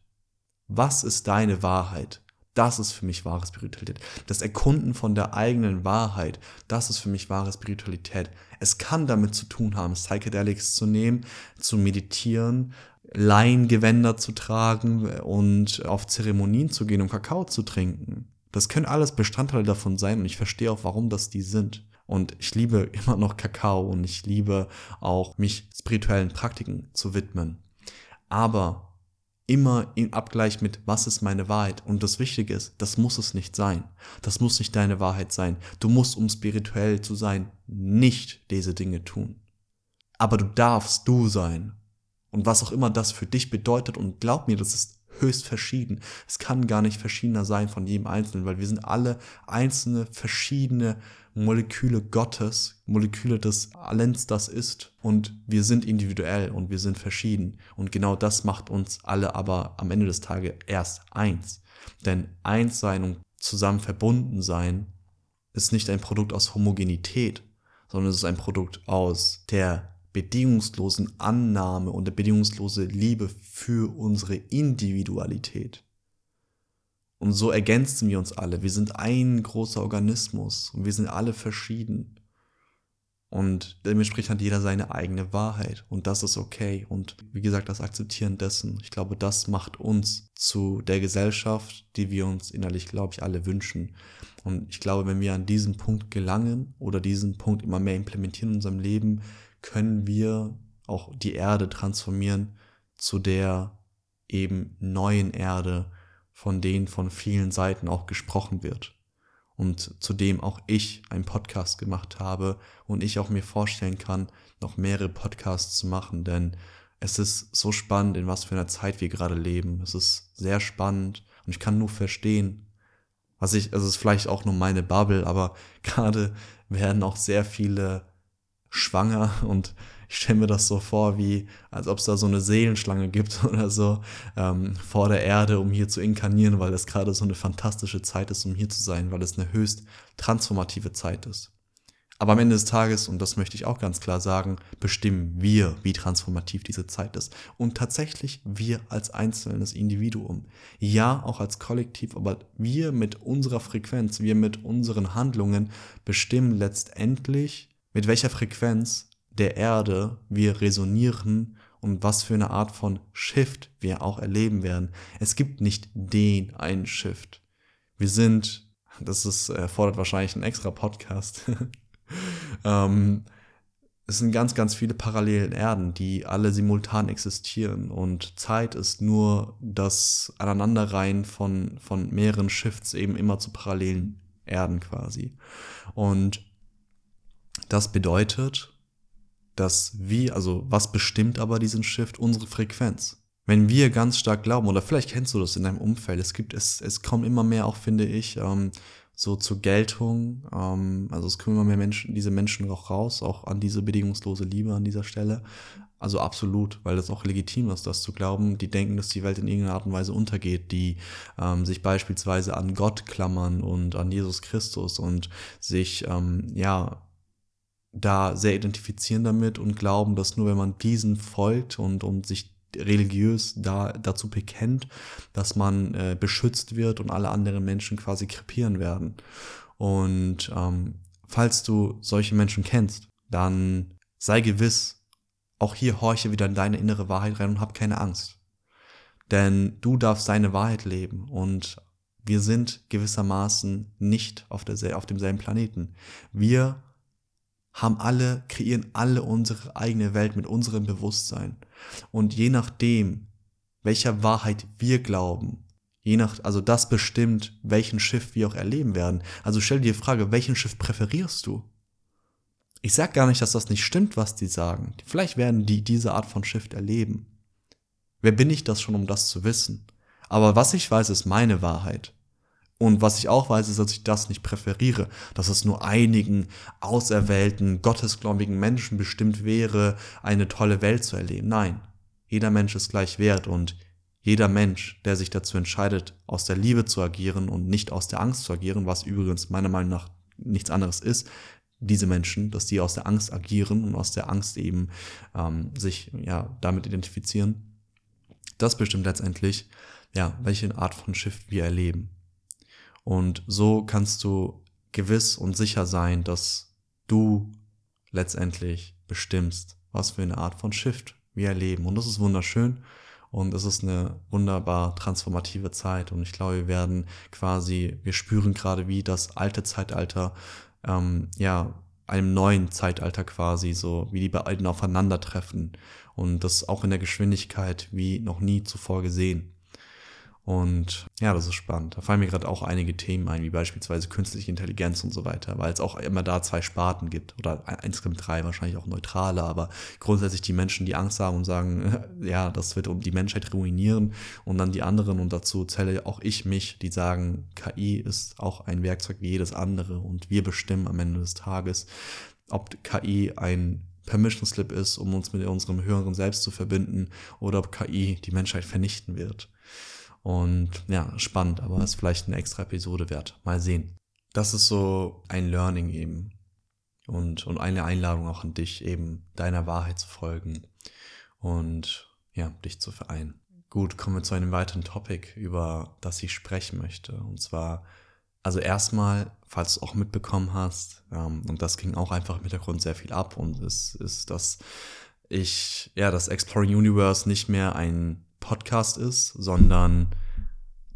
Was ist deine Wahrheit? Das ist für mich wahre Spiritualität. Das Erkunden von der eigenen Wahrheit, das ist für mich wahre Spiritualität. Es kann damit zu tun haben, Psychedelics zu nehmen, zu meditieren, Laiengewänder zu tragen und auf Zeremonien zu gehen, um Kakao zu trinken. Das können alles Bestandteile davon sein und ich verstehe auch, warum das die sind. Und ich liebe immer noch Kakao und ich liebe auch, mich spirituellen Praktiken zu widmen. Aber immer im Abgleich mit, was ist meine Wahrheit? Und das Wichtige ist, das muss es nicht sein. Das muss nicht deine Wahrheit sein. Du musst, um spirituell zu sein, nicht diese Dinge tun. Aber du darfst du sein. Und was auch immer das für dich bedeutet, und glaub mir, das ist höchst verschieden. Es kann gar nicht verschiedener sein von jedem Einzelnen, weil wir sind alle einzelne, verschiedene Moleküle Gottes, Moleküle des Allens das ist. Und wir sind individuell und wir sind verschieden. Und genau das macht uns alle aber am Ende des Tages erst eins. Denn eins sein und zusammen verbunden sein ist nicht ein Produkt aus Homogenität, sondern es ist ein Produkt aus der bedingungslosen Annahme und der bedingungslosen Liebe für unsere Individualität. Und so ergänzen wir uns alle. Wir sind ein großer Organismus und wir sind alle verschieden. Und dementsprechend hat jeder seine eigene Wahrheit und das ist okay. Und wie gesagt, das Akzeptieren dessen, ich glaube, das macht uns zu der Gesellschaft, die wir uns innerlich, glaube ich, alle wünschen. Und ich glaube, wenn wir an diesen Punkt gelangen oder diesen Punkt immer mehr implementieren in unserem Leben, können wir auch die Erde transformieren zu der eben neuen Erde, von denen von vielen Seiten auch gesprochen wird. Und zu dem auch ich einen Podcast gemacht habe und ich auch mir vorstellen kann, noch mehrere Podcasts zu machen, denn es ist so spannend, in was für einer Zeit wir gerade leben. Es ist sehr spannend und ich kann nur verstehen, was ich, es ist vielleicht auch nur meine Bubble, aber gerade werden auch sehr viele schwanger und ich stelle mir das so vor, wie als ob es da so eine Seelenschlange gibt oder so ähm, vor der Erde, um hier zu inkarnieren, weil es gerade so eine fantastische Zeit ist, um hier zu sein, weil es eine höchst transformative Zeit ist. Aber am Ende des Tages, und das möchte ich auch ganz klar sagen, bestimmen wir, wie transformativ diese Zeit ist. Und tatsächlich wir als einzelnes Individuum. Ja, auch als Kollektiv, aber wir mit unserer Frequenz, wir mit unseren Handlungen bestimmen letztendlich, mit welcher Frequenz der Erde wir resonieren und was für eine Art von Shift wir auch erleben werden. Es gibt nicht den einen Shift. Wir sind, das ist, erfordert wahrscheinlich einen extra Podcast. ähm, es sind ganz, ganz viele parallelen Erden, die alle simultan existieren. Und Zeit ist nur das Aneinanderreihen von, von mehreren Shifts eben immer zu parallelen Erden quasi. Und das bedeutet, dass wir, also was bestimmt aber diesen Shift? Unsere Frequenz. Wenn wir ganz stark glauben, oder vielleicht kennst du das in deinem Umfeld, es gibt, es, es kommen immer mehr auch, finde ich, ähm, so zur Geltung. Ähm, also es kommen immer mehr Menschen, diese Menschen auch raus, auch an diese bedingungslose Liebe an dieser Stelle. Also absolut, weil das auch legitim ist, das zu glauben. Die denken, dass die Welt in irgendeiner Art und Weise untergeht, die ähm, sich beispielsweise an Gott klammern und an Jesus Christus und sich ähm, ja da sehr identifizieren damit und glauben, dass nur wenn man diesen folgt und, und sich religiös da, dazu bekennt, dass man äh, beschützt wird und alle anderen Menschen quasi krepieren werden. Und ähm, falls du solche Menschen kennst, dann sei gewiss, auch hier horche wieder in deine innere Wahrheit rein und hab keine Angst. Denn du darfst deine Wahrheit leben und wir sind gewissermaßen nicht auf, der, auf demselben Planeten. Wir haben alle, kreieren alle unsere eigene Welt mit unserem Bewusstsein. Und je nachdem, welcher Wahrheit wir glauben, je nach, also das bestimmt, welchen Schiff wir auch erleben werden. Also stell dir die Frage, welchen Schiff präferierst du? Ich sag gar nicht, dass das nicht stimmt, was die sagen. Vielleicht werden die diese Art von Shift erleben. Wer bin ich das schon, um das zu wissen? Aber was ich weiß, ist meine Wahrheit. Und was ich auch weiß, ist, dass ich das nicht präferiere, dass es nur einigen auserwählten, gottesgläubigen Menschen bestimmt wäre, eine tolle Welt zu erleben. Nein, jeder Mensch ist gleich wert und jeder Mensch, der sich dazu entscheidet, aus der Liebe zu agieren und nicht aus der Angst zu agieren, was übrigens meiner Meinung nach nichts anderes ist, diese Menschen, dass die aus der Angst agieren und aus der Angst eben ähm, sich ja damit identifizieren, das bestimmt letztendlich, ja, welche Art von Shift wir erleben. Und so kannst du gewiss und sicher sein, dass du letztendlich bestimmst, was für eine Art von Shift wir erleben. Und das ist wunderschön. Und es ist eine wunderbar transformative Zeit. Und ich glaube, wir werden quasi, wir spüren gerade, wie das alte Zeitalter, ähm, ja, einem neuen Zeitalter quasi, so wie die beiden aufeinandertreffen. Und das auch in der Geschwindigkeit wie noch nie zuvor gesehen. Und ja, das ist spannend. Da fallen mir gerade auch einige Themen ein, wie beispielsweise künstliche Intelligenz und so weiter, weil es auch immer da zwei Sparten gibt oder insgesamt drei, wahrscheinlich auch neutrale, aber grundsätzlich die Menschen, die Angst haben und sagen, ja, das wird um die Menschheit ruinieren und dann die anderen und dazu zähle auch ich mich, die sagen, KI ist auch ein Werkzeug wie jedes andere und wir bestimmen am Ende des Tages, ob KI ein Permission Slip ist, um uns mit unserem höheren Selbst zu verbinden oder ob KI die Menschheit vernichten wird. Und ja, spannend, aber ist vielleicht eine extra Episode wert. Mal sehen. Das ist so ein Learning eben. Und, und eine Einladung auch an dich, eben deiner Wahrheit zu folgen und ja, dich zu vereinen. Gut, kommen wir zu einem weiteren Topic, über das ich sprechen möchte. Und zwar, also erstmal, falls du auch mitbekommen hast, ähm, und das ging auch einfach im Hintergrund sehr viel ab, und es ist, dass ich, ja, das Exploring Universe nicht mehr ein Podcast ist, sondern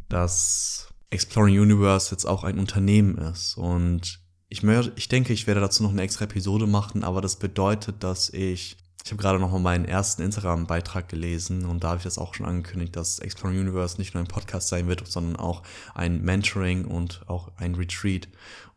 dass Exploring Universe jetzt auch ein Unternehmen ist. Und ich, ich denke, ich werde dazu noch eine extra Episode machen, aber das bedeutet, dass ich ich habe gerade noch mal meinen ersten Instagram-Beitrag gelesen und da habe ich das auch schon angekündigt, dass Exploring Universe nicht nur ein Podcast sein wird, sondern auch ein Mentoring und auch ein Retreat.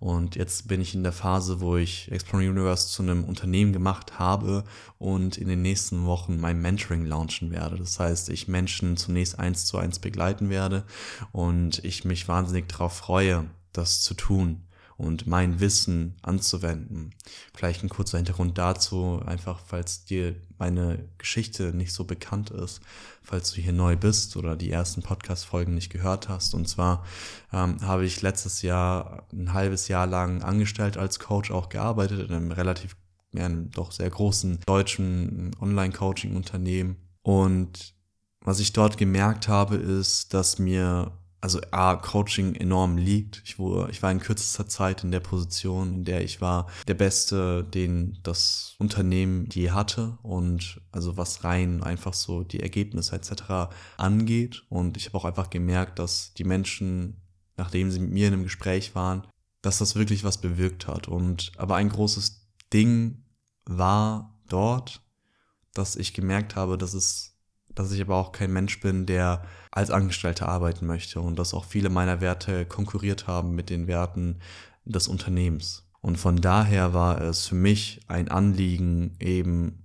Und jetzt bin ich in der Phase, wo ich Exploring Universe zu einem Unternehmen gemacht habe und in den nächsten Wochen mein Mentoring launchen werde. Das heißt, ich Menschen zunächst eins zu eins begleiten werde und ich mich wahnsinnig darauf freue, das zu tun und mein Wissen anzuwenden. Vielleicht ein kurzer Hintergrund dazu, einfach falls dir meine Geschichte nicht so bekannt ist, falls du hier neu bist oder die ersten Podcast-Folgen nicht gehört hast. Und zwar ähm, habe ich letztes Jahr ein halbes Jahr lang angestellt als Coach auch gearbeitet in einem relativ, ja, einem doch sehr großen deutschen Online-Coaching-Unternehmen. Und was ich dort gemerkt habe, ist, dass mir also A, Coaching enorm liegt. Ich, wo, ich war in kürzester Zeit in der Position, in der ich war der Beste, den das Unternehmen je hatte und also was rein einfach so die Ergebnisse etc. angeht. Und ich habe auch einfach gemerkt, dass die Menschen, nachdem sie mit mir in einem Gespräch waren, dass das wirklich was bewirkt hat. Und aber ein großes Ding war dort, dass ich gemerkt habe, dass es dass ich aber auch kein Mensch bin, der als Angestellter arbeiten möchte und dass auch viele meiner Werte konkurriert haben mit den Werten des Unternehmens. Und von daher war es für mich ein Anliegen, eben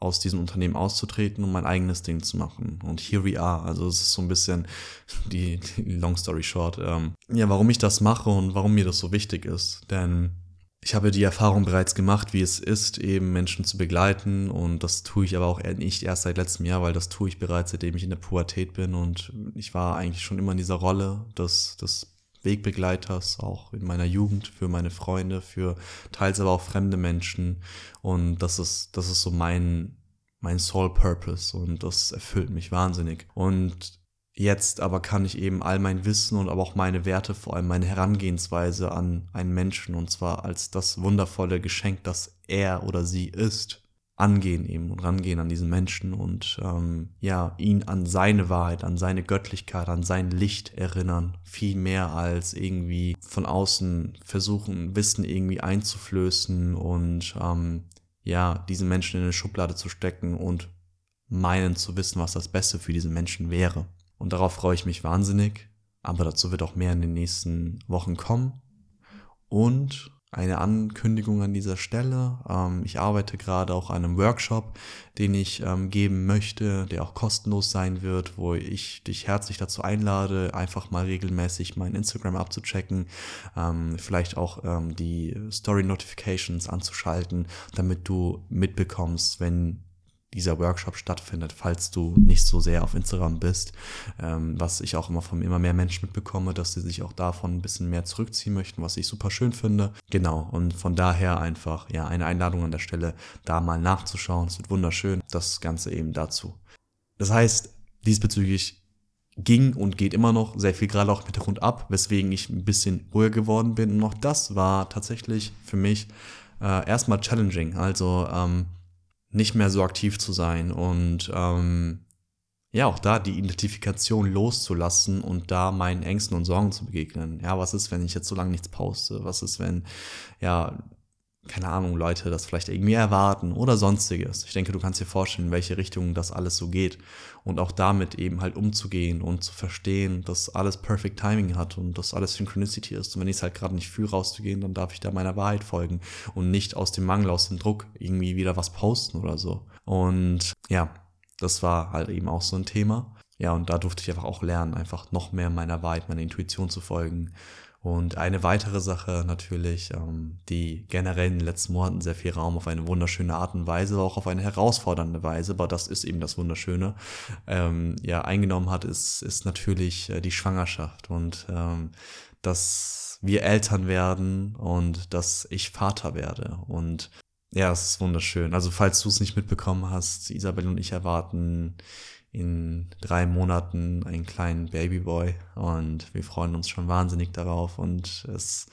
aus diesem Unternehmen auszutreten und mein eigenes Ding zu machen. Und here we are. Also es ist so ein bisschen die, die Long Story Short. Ähm, ja, warum ich das mache und warum mir das so wichtig ist. Denn ich habe die Erfahrung bereits gemacht, wie es ist, eben Menschen zu begleiten. Und das tue ich aber auch nicht erst seit letztem Jahr, weil das tue ich bereits, seitdem ich in der Pubertät bin. Und ich war eigentlich schon immer in dieser Rolle des, des Wegbegleiters, auch in meiner Jugend, für meine Freunde, für teils aber auch fremde Menschen. Und das ist, das ist so mein, mein Soul Purpose und das erfüllt mich wahnsinnig. Und Jetzt aber kann ich eben all mein Wissen und aber auch meine Werte, vor allem meine Herangehensweise an einen Menschen, und zwar als das wundervolle Geschenk, das er oder sie ist, angehen eben und rangehen an diesen Menschen und ähm, ja, ihn an seine Wahrheit, an seine Göttlichkeit, an sein Licht erinnern, viel mehr als irgendwie von außen versuchen, Wissen irgendwie einzuflößen und ähm, ja, diesen Menschen in eine Schublade zu stecken und meinen zu wissen, was das Beste für diesen Menschen wäre. Und darauf freue ich mich wahnsinnig. Aber dazu wird auch mehr in den nächsten Wochen kommen. Und eine Ankündigung an dieser Stelle. Ähm, ich arbeite gerade auch an einem Workshop, den ich ähm, geben möchte, der auch kostenlos sein wird, wo ich dich herzlich dazu einlade, einfach mal regelmäßig mein Instagram abzuchecken, ähm, vielleicht auch die Story Notifications anzuschalten, damit du mitbekommst, wenn dieser Workshop stattfindet, falls du nicht so sehr auf Instagram bist, ähm, was ich auch immer von immer mehr Menschen mitbekomme, dass sie sich auch davon ein bisschen mehr zurückziehen möchten, was ich super schön finde. Genau, und von daher einfach ja eine Einladung an der Stelle, da mal nachzuschauen. Es wird wunderschön, das Ganze eben dazu. Das heißt, diesbezüglich ging und geht immer noch sehr viel gerade auch im Hintergrund ab, weswegen ich ein bisschen ruhiger geworden bin. Und auch das war tatsächlich für mich äh, erstmal challenging. Also ähm, nicht mehr so aktiv zu sein und ähm, ja, auch da die Identifikation loszulassen und da meinen Ängsten und Sorgen zu begegnen. Ja, was ist, wenn ich jetzt so lange nichts poste? Was ist, wenn, ja, keine Ahnung, Leute das vielleicht irgendwie erwarten oder sonstiges. Ich denke, du kannst dir vorstellen, in welche Richtung das alles so geht und auch damit eben halt umzugehen und zu verstehen, dass alles Perfect Timing hat und dass alles Synchronicity ist. Und wenn ich es halt gerade nicht fühle, rauszugehen, dann darf ich da meiner Wahrheit folgen und nicht aus dem Mangel, aus dem Druck irgendwie wieder was posten oder so. Und ja, das war halt eben auch so ein Thema. Ja, und da durfte ich einfach auch lernen, einfach noch mehr meiner Wahrheit, meiner Intuition zu folgen und eine weitere Sache natürlich, ähm, die generell in den letzten Monaten sehr viel Raum auf eine wunderschöne Art und Weise, aber auch auf eine herausfordernde Weise, aber das ist eben das Wunderschöne, ähm, ja, eingenommen hat, ist, ist natürlich äh, die Schwangerschaft und ähm, dass wir Eltern werden und dass ich Vater werde. Und ja, es ist wunderschön. Also falls du es nicht mitbekommen hast, Isabel und ich erwarten in drei Monaten einen kleinen Babyboy und wir freuen uns schon wahnsinnig darauf und es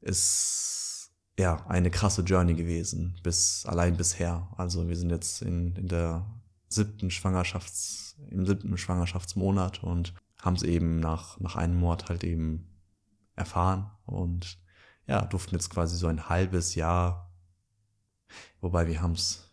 ist ja eine krasse Journey gewesen, bis allein bisher. Also wir sind jetzt in, in der siebten Schwangerschafts, im siebten Schwangerschaftsmonat und haben es eben nach, nach einem Monat halt eben erfahren und ja, durften jetzt quasi so ein halbes Jahr, wobei wir haben es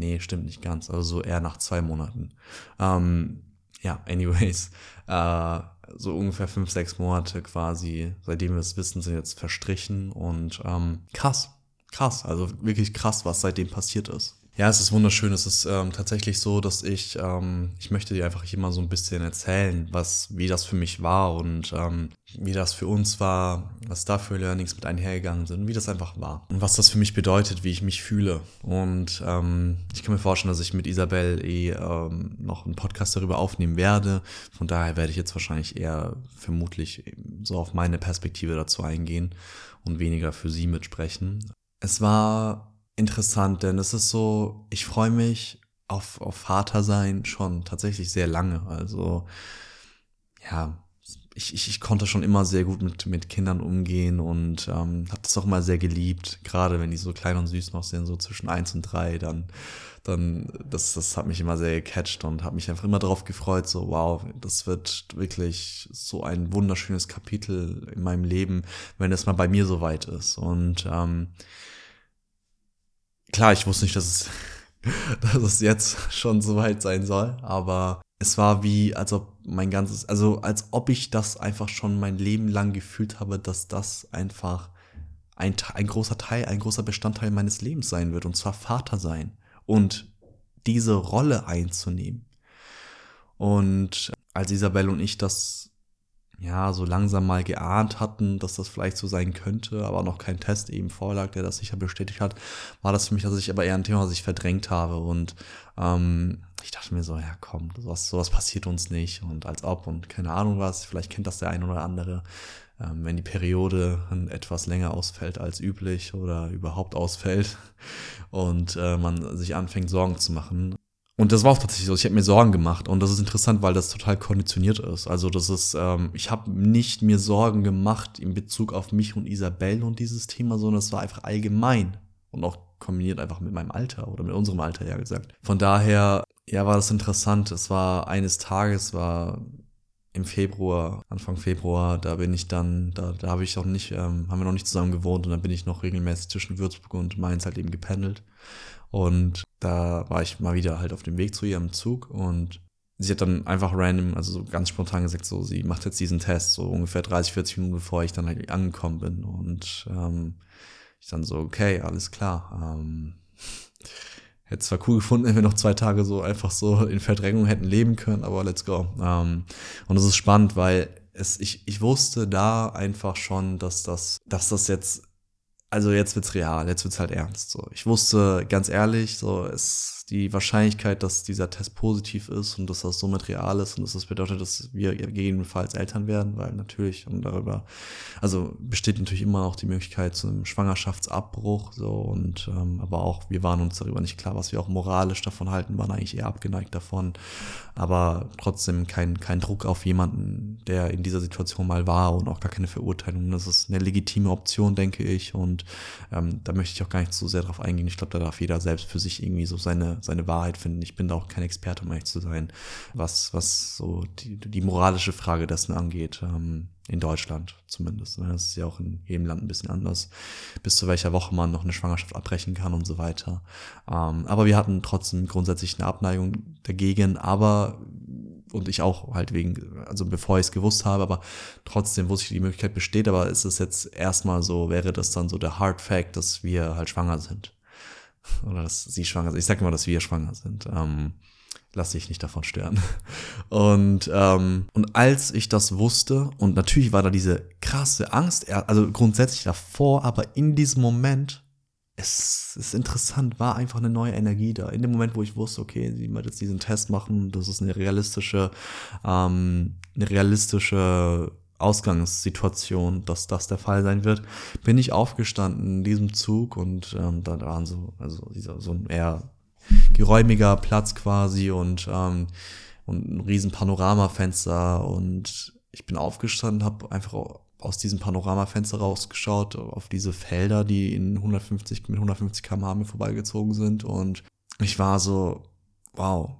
Nee, stimmt nicht ganz. Also so eher nach zwei Monaten. Ähm, ja, anyways. Äh, so ungefähr fünf, sechs Monate quasi, seitdem wir es wissen, sind jetzt verstrichen und ähm, krass, krass, also wirklich krass, was seitdem passiert ist. Ja, es ist wunderschön. Es ist ähm, tatsächlich so, dass ich, ähm, ich möchte dir einfach mal so ein bisschen erzählen, was, wie das für mich war und ähm, wie das für uns war, was da für Learnings mit einhergegangen sind, wie das einfach war und was das für mich bedeutet, wie ich mich fühle. Und ähm, ich kann mir vorstellen, dass ich mit Isabel eh ähm, noch einen Podcast darüber aufnehmen werde. Von daher werde ich jetzt wahrscheinlich eher vermutlich so auf meine Perspektive dazu eingehen und weniger für sie mitsprechen. Es war interessant, denn es ist so, ich freue mich auf, auf Vater sein schon tatsächlich sehr lange. Also ja, ich, ich, ich konnte schon immer sehr gut mit, mit Kindern umgehen und ähm, habe das auch immer sehr geliebt, gerade wenn die so klein und süß noch sind, so zwischen eins und drei, dann, dann das, das hat mich immer sehr gecatcht und habe mich einfach immer darauf gefreut, so wow, das wird wirklich so ein wunderschönes Kapitel in meinem Leben, wenn es mal bei mir so weit ist. Und ähm, klar, ich wusste nicht, dass es, dass es jetzt schon so weit sein soll, aber es war wie, als ob mein ganzes, also als ob ich das einfach schon mein Leben lang gefühlt habe, dass das einfach ein, ein großer Teil, ein großer Bestandteil meines Lebens sein wird, und zwar Vater sein und diese Rolle einzunehmen. Und als Isabelle und ich das ja, so langsam mal geahnt hatten, dass das vielleicht so sein könnte, aber noch kein Test eben vorlag, der das sicher bestätigt hat, war das für mich tatsächlich aber eher ein Thema, was ich verdrängt habe. Und ähm, ich dachte mir so, ja komm, sowas, sowas passiert uns nicht und als ob und keine Ahnung was, vielleicht kennt das der ein oder andere, ähm, wenn die Periode etwas länger ausfällt als üblich oder überhaupt ausfällt und äh, man sich anfängt Sorgen zu machen. Und das war auch tatsächlich so. Ich habe mir Sorgen gemacht und das ist interessant, weil das total konditioniert ist. Also das ist, ähm, ich habe nicht mir Sorgen gemacht in Bezug auf mich und Isabelle und dieses Thema, sondern es war einfach allgemein und auch kombiniert einfach mit meinem Alter oder mit unserem Alter, ja gesagt. Von daher, ja, war das interessant. Es war eines Tages, war im Februar, Anfang Februar, da bin ich dann, da, da habe ich auch nicht, ähm, haben wir noch nicht zusammen gewohnt und dann bin ich noch regelmäßig zwischen Würzburg und Mainz halt eben gependelt. Und da war ich mal wieder halt auf dem Weg zu ihr im Zug und sie hat dann einfach random, also so ganz spontan gesagt, so, sie macht jetzt diesen Test, so ungefähr 30, 40 Minuten bevor ich dann halt angekommen bin. Und ähm, ich dann so, okay, alles klar. Ähm, hätte zwar cool gefunden, wenn wir noch zwei Tage so einfach so in Verdrängung hätten leben können, aber let's go. Ähm, und es ist spannend, weil es, ich, ich wusste da einfach schon, dass das, dass das jetzt also jetzt wird's real, jetzt wird's halt ernst. So, ich wusste ganz ehrlich, so es die Wahrscheinlichkeit, dass dieser Test positiv ist und dass das somit real ist und dass das bedeutet, dass wir gegebenenfalls Eltern werden, weil natürlich und darüber, also besteht natürlich immer auch die Möglichkeit zu einem Schwangerschaftsabbruch, so und ähm, aber auch wir waren uns darüber nicht klar, was wir auch moralisch davon halten, waren eigentlich eher abgeneigt davon, aber trotzdem kein kein Druck auf jemanden, der in dieser Situation mal war und auch gar keine Verurteilung. Das ist eine legitime Option, denke ich und ähm, da möchte ich auch gar nicht so sehr drauf eingehen. Ich glaube, da darf jeder selbst für sich irgendwie so seine seine Wahrheit finden. Ich bin da auch kein Experte, um ehrlich zu sein, was, was so die, die moralische Frage dessen angeht. Ähm, in Deutschland zumindest. Ne? Das ist ja auch in jedem Land ein bisschen anders, bis zu welcher Woche man noch eine Schwangerschaft abbrechen kann und so weiter. Ähm, aber wir hatten trotzdem grundsätzlich eine Abneigung dagegen, aber und ich auch halt wegen, also bevor ich es gewusst habe, aber trotzdem wusste ich, die Möglichkeit besteht, aber ist es jetzt erstmal so, wäre das dann so der Hard Fact, dass wir halt schwanger sind. Oder dass sie schwanger sind. Ich sage immer, dass wir schwanger sind. Ähm, lass dich nicht davon stören. Und, ähm, und als ich das wusste, und natürlich war da diese krasse Angst, also grundsätzlich davor, aber in diesem Moment, es ist interessant, war einfach eine neue Energie da. In dem Moment, wo ich wusste, okay, sie wird jetzt diesen Test machen, das ist eine realistische, ähm, eine realistische Ausgangssituation, dass das der Fall sein wird, bin ich aufgestanden in diesem Zug und ähm, da waren so, also dieser, so ein eher geräumiger Platz quasi und, ähm, und ein riesen Panoramafenster und ich bin aufgestanden, habe einfach aus diesem Panoramafenster rausgeschaut auf diese Felder, die in 150 mit 150 km/h mir vorbeigezogen sind und ich war so, wow,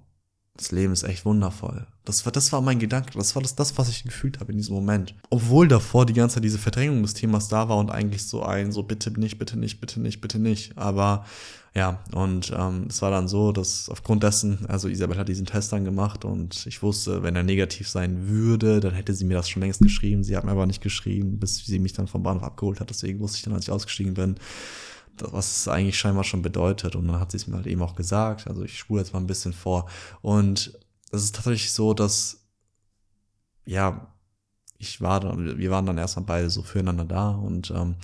das Leben ist echt wundervoll. Das war, das war mein Gedanke, das war das, das, was ich gefühlt habe in diesem Moment. Obwohl davor die ganze Zeit diese Verdrängung des Themas da war und eigentlich so ein, so bitte nicht, bitte nicht, bitte nicht, bitte nicht. Aber ja, und ähm, es war dann so, dass aufgrund dessen, also Isabel hat diesen Test dann gemacht und ich wusste, wenn er negativ sein würde, dann hätte sie mir das schon längst geschrieben. Sie hat mir aber nicht geschrieben, bis sie mich dann vom Bahnhof abgeholt hat. Deswegen wusste ich dann, als ich ausgestiegen bin, was es eigentlich scheinbar schon bedeutet. Und dann hat sie es mir halt eben auch gesagt. Also ich spule jetzt mal ein bisschen vor. Und es ist tatsächlich so, dass, ja, ich war dann, wir waren dann erstmal beide so füreinander da und ähm,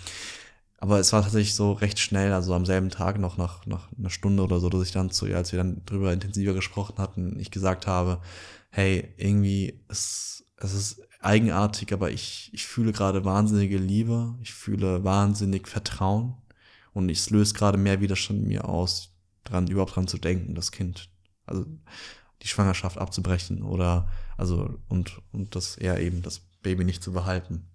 aber es war tatsächlich so recht schnell, also am selben Tag noch nach, nach einer Stunde oder so, dass ich dann zu ihr, als wir dann drüber intensiver gesprochen hatten, ich gesagt habe, hey, irgendwie, es, es ist eigenartig, aber ich, ich fühle gerade wahnsinnige Liebe, ich fühle wahnsinnig Vertrauen und es löst gerade mehr Widerstand in mir aus, dran, überhaupt dran zu denken, das Kind, also die Schwangerschaft abzubrechen oder, also, und, und das eher eben das Baby nicht zu behalten.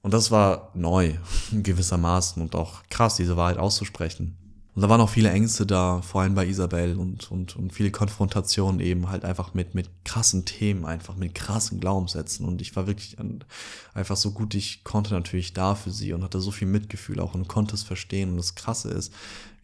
Und das war neu, gewissermaßen, und auch krass, diese Wahrheit auszusprechen. Und da waren auch viele Ängste da, vor allem bei Isabel und, und, und viele Konfrontationen eben halt einfach mit, mit krassen Themen, einfach mit krassen Glaubenssätzen. Und ich war wirklich einfach so gut ich konnte natürlich da für sie und hatte so viel Mitgefühl auch und konnte es verstehen. Und das Krasse ist,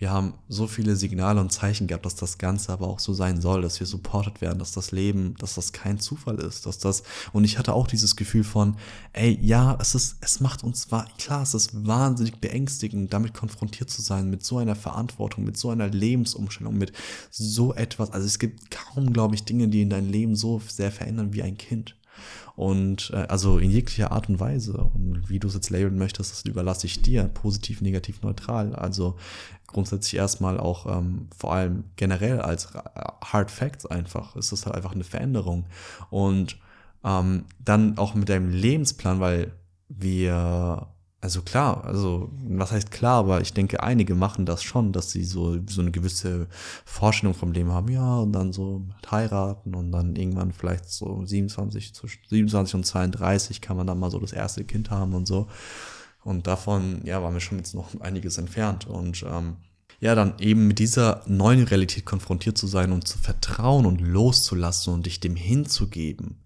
wir haben so viele Signale und Zeichen gehabt, dass das Ganze aber auch so sein soll, dass wir supported werden, dass das Leben, dass das kein Zufall ist, dass das, und ich hatte auch dieses Gefühl von, ey, ja, es ist, es macht uns klar, es ist wahnsinnig beängstigend, damit konfrontiert zu sein, mit so einer Verantwortung, mit so einer Lebensumstellung, mit so etwas, also es gibt kaum, glaube ich, Dinge, die in dein Leben so sehr verändern wie ein Kind. Und äh, also in jeglicher Art und Weise. Und wie du es jetzt labeln möchtest, das überlasse ich dir. Positiv, negativ, neutral. Also grundsätzlich erstmal auch ähm, vor allem generell als Hard Facts einfach. Es ist halt einfach eine Veränderung. Und ähm, dann auch mit deinem Lebensplan, weil wir also klar, also was heißt klar, aber ich denke, einige machen das schon, dass sie so, so eine gewisse Vorstellung vom Leben haben, ja, und dann so heiraten und dann irgendwann vielleicht so 27, zwischen 27 und 32 kann man dann mal so das erste Kind haben und so. Und davon, ja, waren wir schon jetzt noch einiges entfernt. Und ähm, ja, dann eben mit dieser neuen Realität konfrontiert zu sein und zu vertrauen und loszulassen und dich dem hinzugeben,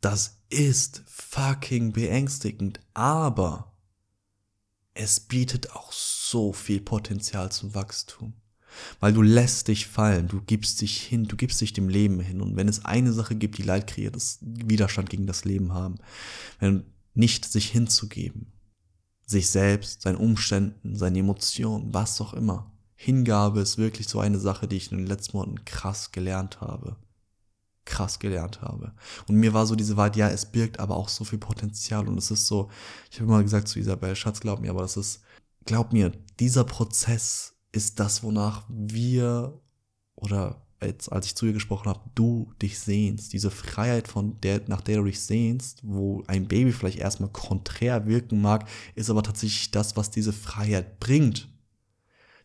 das ist fucking beängstigend, aber es bietet auch so viel Potenzial zum Wachstum. Weil du lässt dich fallen, du gibst dich hin, du gibst dich dem Leben hin. Und wenn es eine Sache gibt, die Leid kreiert, ist Widerstand gegen das Leben haben. Wenn nicht sich hinzugeben, sich selbst, seinen Umständen, seinen Emotionen, was auch immer. Hingabe ist wirklich so eine Sache, die ich in den letzten Monaten krass gelernt habe krass gelernt habe. Und mir war so diese Wahrheit, ja, es birgt aber auch so viel Potenzial und es ist so, ich habe immer gesagt zu Isabel, Schatz, glaub mir, aber das ist, glaub mir, dieser Prozess ist das, wonach wir oder jetzt, als ich zu ihr gesprochen habe, du dich sehnst, diese Freiheit, von der, nach der du dich sehnst, wo ein Baby vielleicht erstmal konträr wirken mag, ist aber tatsächlich das, was diese Freiheit bringt.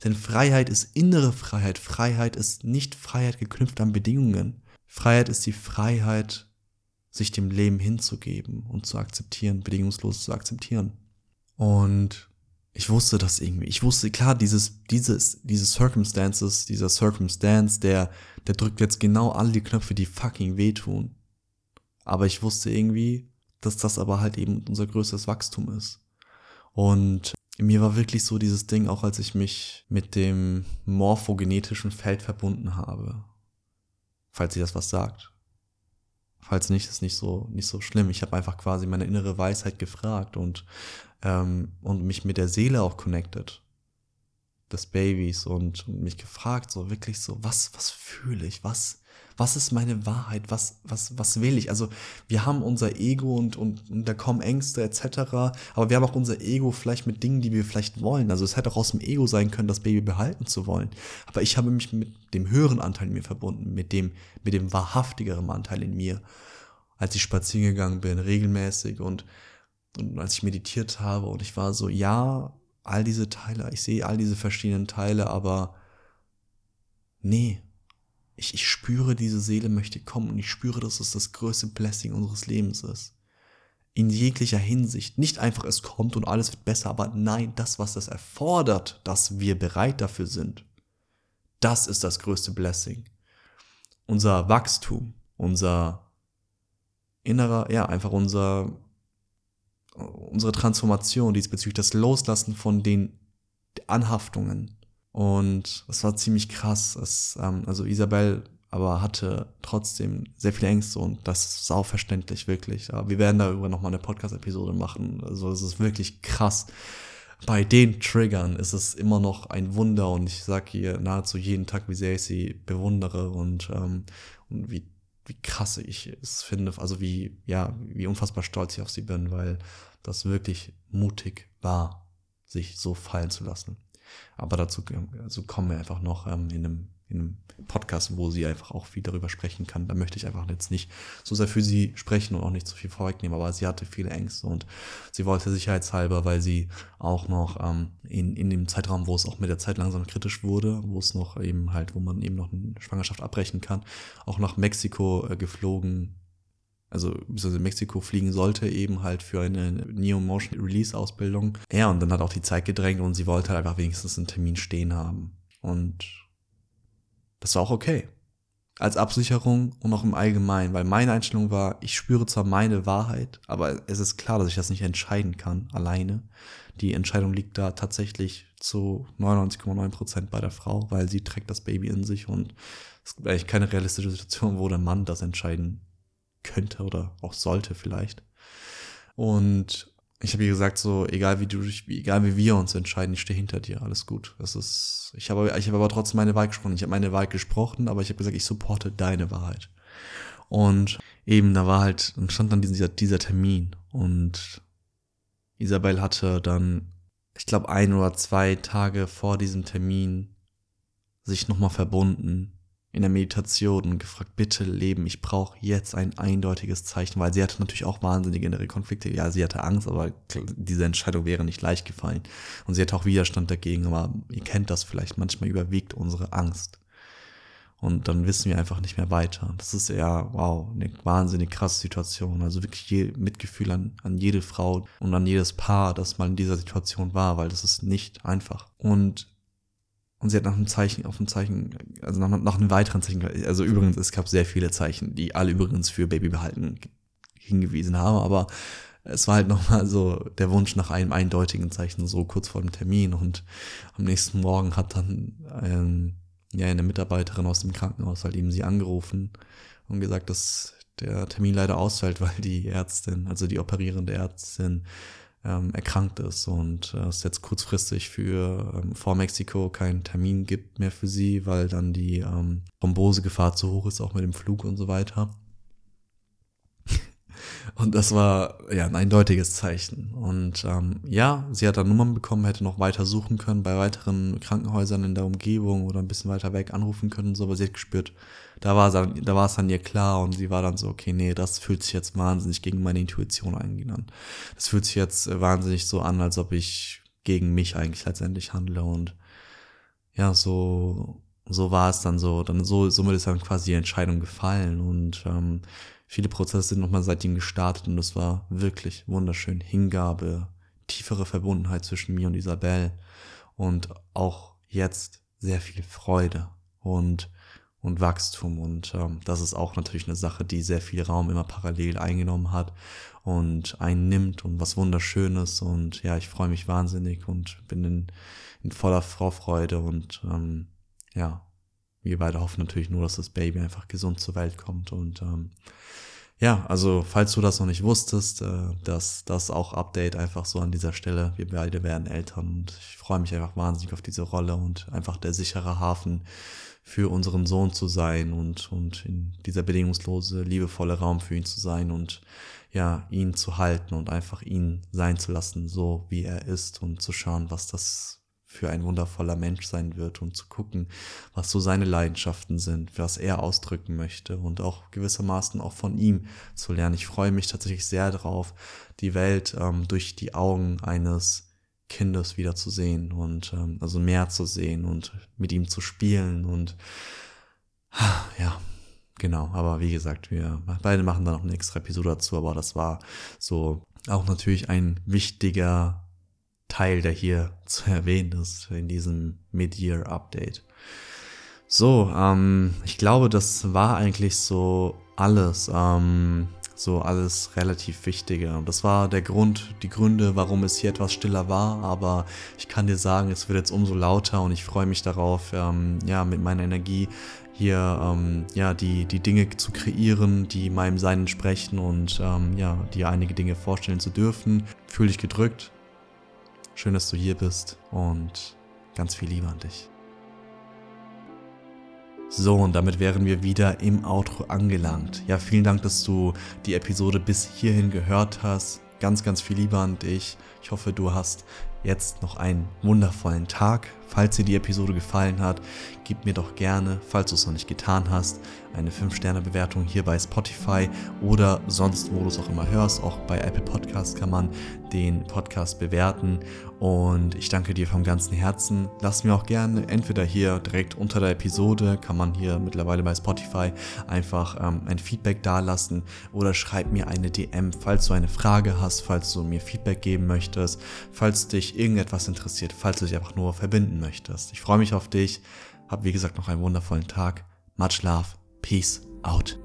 Denn Freiheit ist innere Freiheit. Freiheit ist nicht Freiheit geknüpft an Bedingungen. Freiheit ist die Freiheit, sich dem Leben hinzugeben und zu akzeptieren, bedingungslos zu akzeptieren. Und ich wusste das irgendwie. Ich wusste, klar, dieses, dieses, diese Circumstances, dieser Circumstance, der, der drückt jetzt genau alle die Knöpfe, die fucking wehtun. Aber ich wusste irgendwie, dass das aber halt eben unser größtes Wachstum ist. Und mir war wirklich so dieses Ding, auch als ich mich mit dem morphogenetischen Feld verbunden habe falls sie das was sagt. Falls nicht, ist nicht so, nicht so schlimm. Ich habe einfach quasi meine innere Weisheit gefragt und, ähm, und mich mit der Seele auch connected des Babys und, mich gefragt, so wirklich so, was, was fühle ich, was, was ist meine Wahrheit, was, was, was will ich? Also wir haben unser Ego und, und, und da kommen Ängste etc., aber wir haben auch unser Ego vielleicht mit Dingen, die wir vielleicht wollen. Also es hätte auch aus dem Ego sein können, das Baby behalten zu wollen. Aber ich habe mich mit dem höheren Anteil in mir verbunden, mit dem, mit dem wahrhaftigeren Anteil in mir, als ich spazieren gegangen bin, regelmäßig und, und als ich meditiert habe und ich war so, ja, all diese Teile, ich sehe all diese verschiedenen Teile, aber nee, ich, ich spüre, diese Seele möchte kommen und ich spüre, dass es das größte Blessing unseres Lebens ist. In jeglicher Hinsicht. Nicht einfach, es kommt und alles wird besser, aber nein, das, was das erfordert, dass wir bereit dafür sind, das ist das größte Blessing. Unser Wachstum, unser innerer, ja, einfach unser, unsere Transformation diesbezüglich, das Loslassen von den Anhaftungen, und das war ziemlich krass. Es, ähm, also Isabel aber hatte trotzdem sehr viele Ängste und das ist sauverständlich, wirklich. Aber wir werden darüber nochmal eine Podcast-Episode machen. Also es ist wirklich krass. bei den Triggern ist es immer noch ein Wunder und ich sage ihr nahezu jeden Tag, wie sehr ich sie bewundere und, ähm, und wie, wie krass ich es finde, also wie, ja, wie unfassbar stolz ich auf sie bin, weil das wirklich mutig war, sich so fallen zu lassen. Aber dazu also kommen wir einfach noch ähm, in einem in einem Podcast, wo sie einfach auch viel darüber sprechen kann. Da möchte ich einfach jetzt nicht so sehr für sie sprechen und auch nicht zu viel vorwegnehmen, aber sie hatte viele Ängste und sie wollte sicherheitshalber, weil sie auch noch ähm, in, in dem Zeitraum, wo es auch mit der Zeit langsam kritisch wurde, wo es noch eben halt, wo man eben noch eine Schwangerschaft abbrechen kann, auch nach Mexiko äh, geflogen also in Mexiko fliegen sollte, eben halt für eine Neo-Motion Release-Ausbildung. Ja, und dann hat auch die Zeit gedrängt und sie wollte halt einfach wenigstens einen Termin stehen haben. Und das war auch okay. Als Absicherung und auch im Allgemeinen, weil meine Einstellung war, ich spüre zwar meine Wahrheit, aber es ist klar, dass ich das nicht entscheiden kann, alleine. Die Entscheidung liegt da tatsächlich zu 99,9 Prozent bei der Frau, weil sie trägt das Baby in sich und es gibt eigentlich keine realistische Situation, wo der Mann das entscheiden könnte oder auch sollte vielleicht. Und ich habe ihr gesagt, so, egal wie du egal wie wir uns entscheiden, ich stehe hinter dir, alles gut. Das ist, ich habe, ich habe aber trotzdem meine Wahl gesprochen. Ich habe meine Wahl gesprochen, aber ich habe gesagt, ich supporte deine Wahrheit. Und eben, da war halt, dann stand dann dieser, dieser Termin und Isabel hatte dann, ich glaube, ein oder zwei Tage vor diesem Termin sich nochmal verbunden in der Meditation und gefragt, bitte Leben, ich brauche jetzt ein eindeutiges Zeichen, weil sie hatte natürlich auch wahnsinnige innere Konflikte. Ja, sie hatte Angst, aber diese Entscheidung wäre nicht leicht gefallen. Und sie hatte auch Widerstand dagegen, aber ihr kennt das vielleicht, manchmal überwiegt unsere Angst. Und dann wissen wir einfach nicht mehr weiter. Das ist ja, wow, eine wahnsinnig krasse Situation. Also wirklich je, Mitgefühl an, an jede Frau und an jedes Paar, das mal in dieser Situation war, weil das ist nicht einfach. Und und sie hat nach einem Zeichen, auf einem Zeichen, also nach, nach einem weiteren Zeichen, also übrigens, es gab sehr viele Zeichen, die alle übrigens für Baby behalten hingewiesen haben, aber es war halt nochmal so der Wunsch nach einem eindeutigen Zeichen, so kurz vor dem Termin. Und am nächsten Morgen hat dann ähm, ja, eine Mitarbeiterin aus dem Krankenhaus halt eben sie angerufen und gesagt, dass der Termin leider ausfällt, weil die Ärztin, also die operierende Ärztin, ähm, erkrankt ist und äh, es jetzt kurzfristig für ähm, vor Mexiko keinen Termin gibt mehr für sie, weil dann die ähm, Thrombosegefahr zu hoch ist, auch mit dem Flug und so weiter. Und das war ja ein eindeutiges Zeichen. Und ähm, ja, sie hat dann Nummern bekommen, hätte noch weiter suchen können, bei weiteren Krankenhäusern in der Umgebung oder ein bisschen weiter weg anrufen können und so, aber sie hat gespürt, da war es dann, da war es dann ihr klar und sie war dann so, okay, nee, das fühlt sich jetzt wahnsinnig gegen meine Intuition eigentlich an. Das fühlt sich jetzt äh, wahnsinnig so an, als ob ich gegen mich eigentlich letztendlich handle und ja, so, so war es dann so. Dann so, somit ist dann quasi die Entscheidung gefallen und ähm, viele Prozesse sind nochmal seitdem gestartet und es war wirklich wunderschön. Hingabe, tiefere Verbundenheit zwischen mir und Isabel und auch jetzt sehr viel Freude und und Wachstum und ähm, das ist auch natürlich eine Sache, die sehr viel Raum immer parallel eingenommen hat und einnimmt und was wunderschönes und ja, ich freue mich wahnsinnig und bin in, in voller Vorfreude und ähm, ja, wir beide hoffen natürlich nur, dass das Baby einfach gesund zur Welt kommt. Und ähm, ja, also falls du das noch nicht wusstest, äh, dass das auch Update einfach so an dieser Stelle. Wir beide werden Eltern und ich freue mich einfach wahnsinnig auf diese Rolle und einfach der sichere Hafen für unseren Sohn zu sein und, und in dieser bedingungslose, liebevolle Raum für ihn zu sein und ja, ihn zu halten und einfach ihn sein zu lassen, so wie er ist und zu schauen, was das für ein wundervoller Mensch sein wird und zu gucken, was so seine Leidenschaften sind, was er ausdrücken möchte und auch gewissermaßen auch von ihm zu lernen. Ich freue mich tatsächlich sehr darauf, die Welt ähm, durch die Augen eines Kindes wieder zu sehen und ähm, also mehr zu sehen und mit ihm zu spielen und ja, genau. Aber wie gesagt, wir beide machen da noch eine extra Episode dazu, aber das war so auch natürlich ein wichtiger Teil, der hier zu erwähnen ist in diesem Mid-Year-Update. So, ähm, ich glaube, das war eigentlich so alles, ähm, so alles relativ Wichtige. Das war der Grund, die Gründe, warum es hier etwas stiller war. Aber ich kann dir sagen, es wird jetzt umso lauter und ich freue mich darauf, ähm, ja, mit meiner Energie hier ähm, ja die die Dinge zu kreieren, die meinem Sein entsprechen und ähm, ja dir einige Dinge vorstellen zu dürfen. Fühl dich gedrückt, schön, dass du hier bist und ganz viel Liebe an dich. So, und damit wären wir wieder im Outro angelangt. Ja, vielen Dank, dass du die Episode bis hierhin gehört hast. Ganz, ganz viel Liebe an dich. Ich hoffe, du hast jetzt noch einen wundervollen Tag. Falls dir die Episode gefallen hat, gib mir doch gerne, falls du es noch nicht getan hast, eine 5-Sterne-Bewertung hier bei Spotify oder sonst, wo du es auch immer hörst. Auch bei Apple Podcast kann man den Podcast bewerten. Und ich danke dir vom ganzen Herzen. Lass mir auch gerne entweder hier direkt unter der Episode, kann man hier mittlerweile bei Spotify einfach ähm, ein Feedback dalassen oder schreib mir eine DM, falls du eine Frage hast, falls du mir Feedback geben möchtest, falls dich irgendetwas interessiert, falls du dich einfach nur verbinden möchtest. Ich freue mich auf dich. Hab wie gesagt noch einen wundervollen Tag. Much love. Peace out.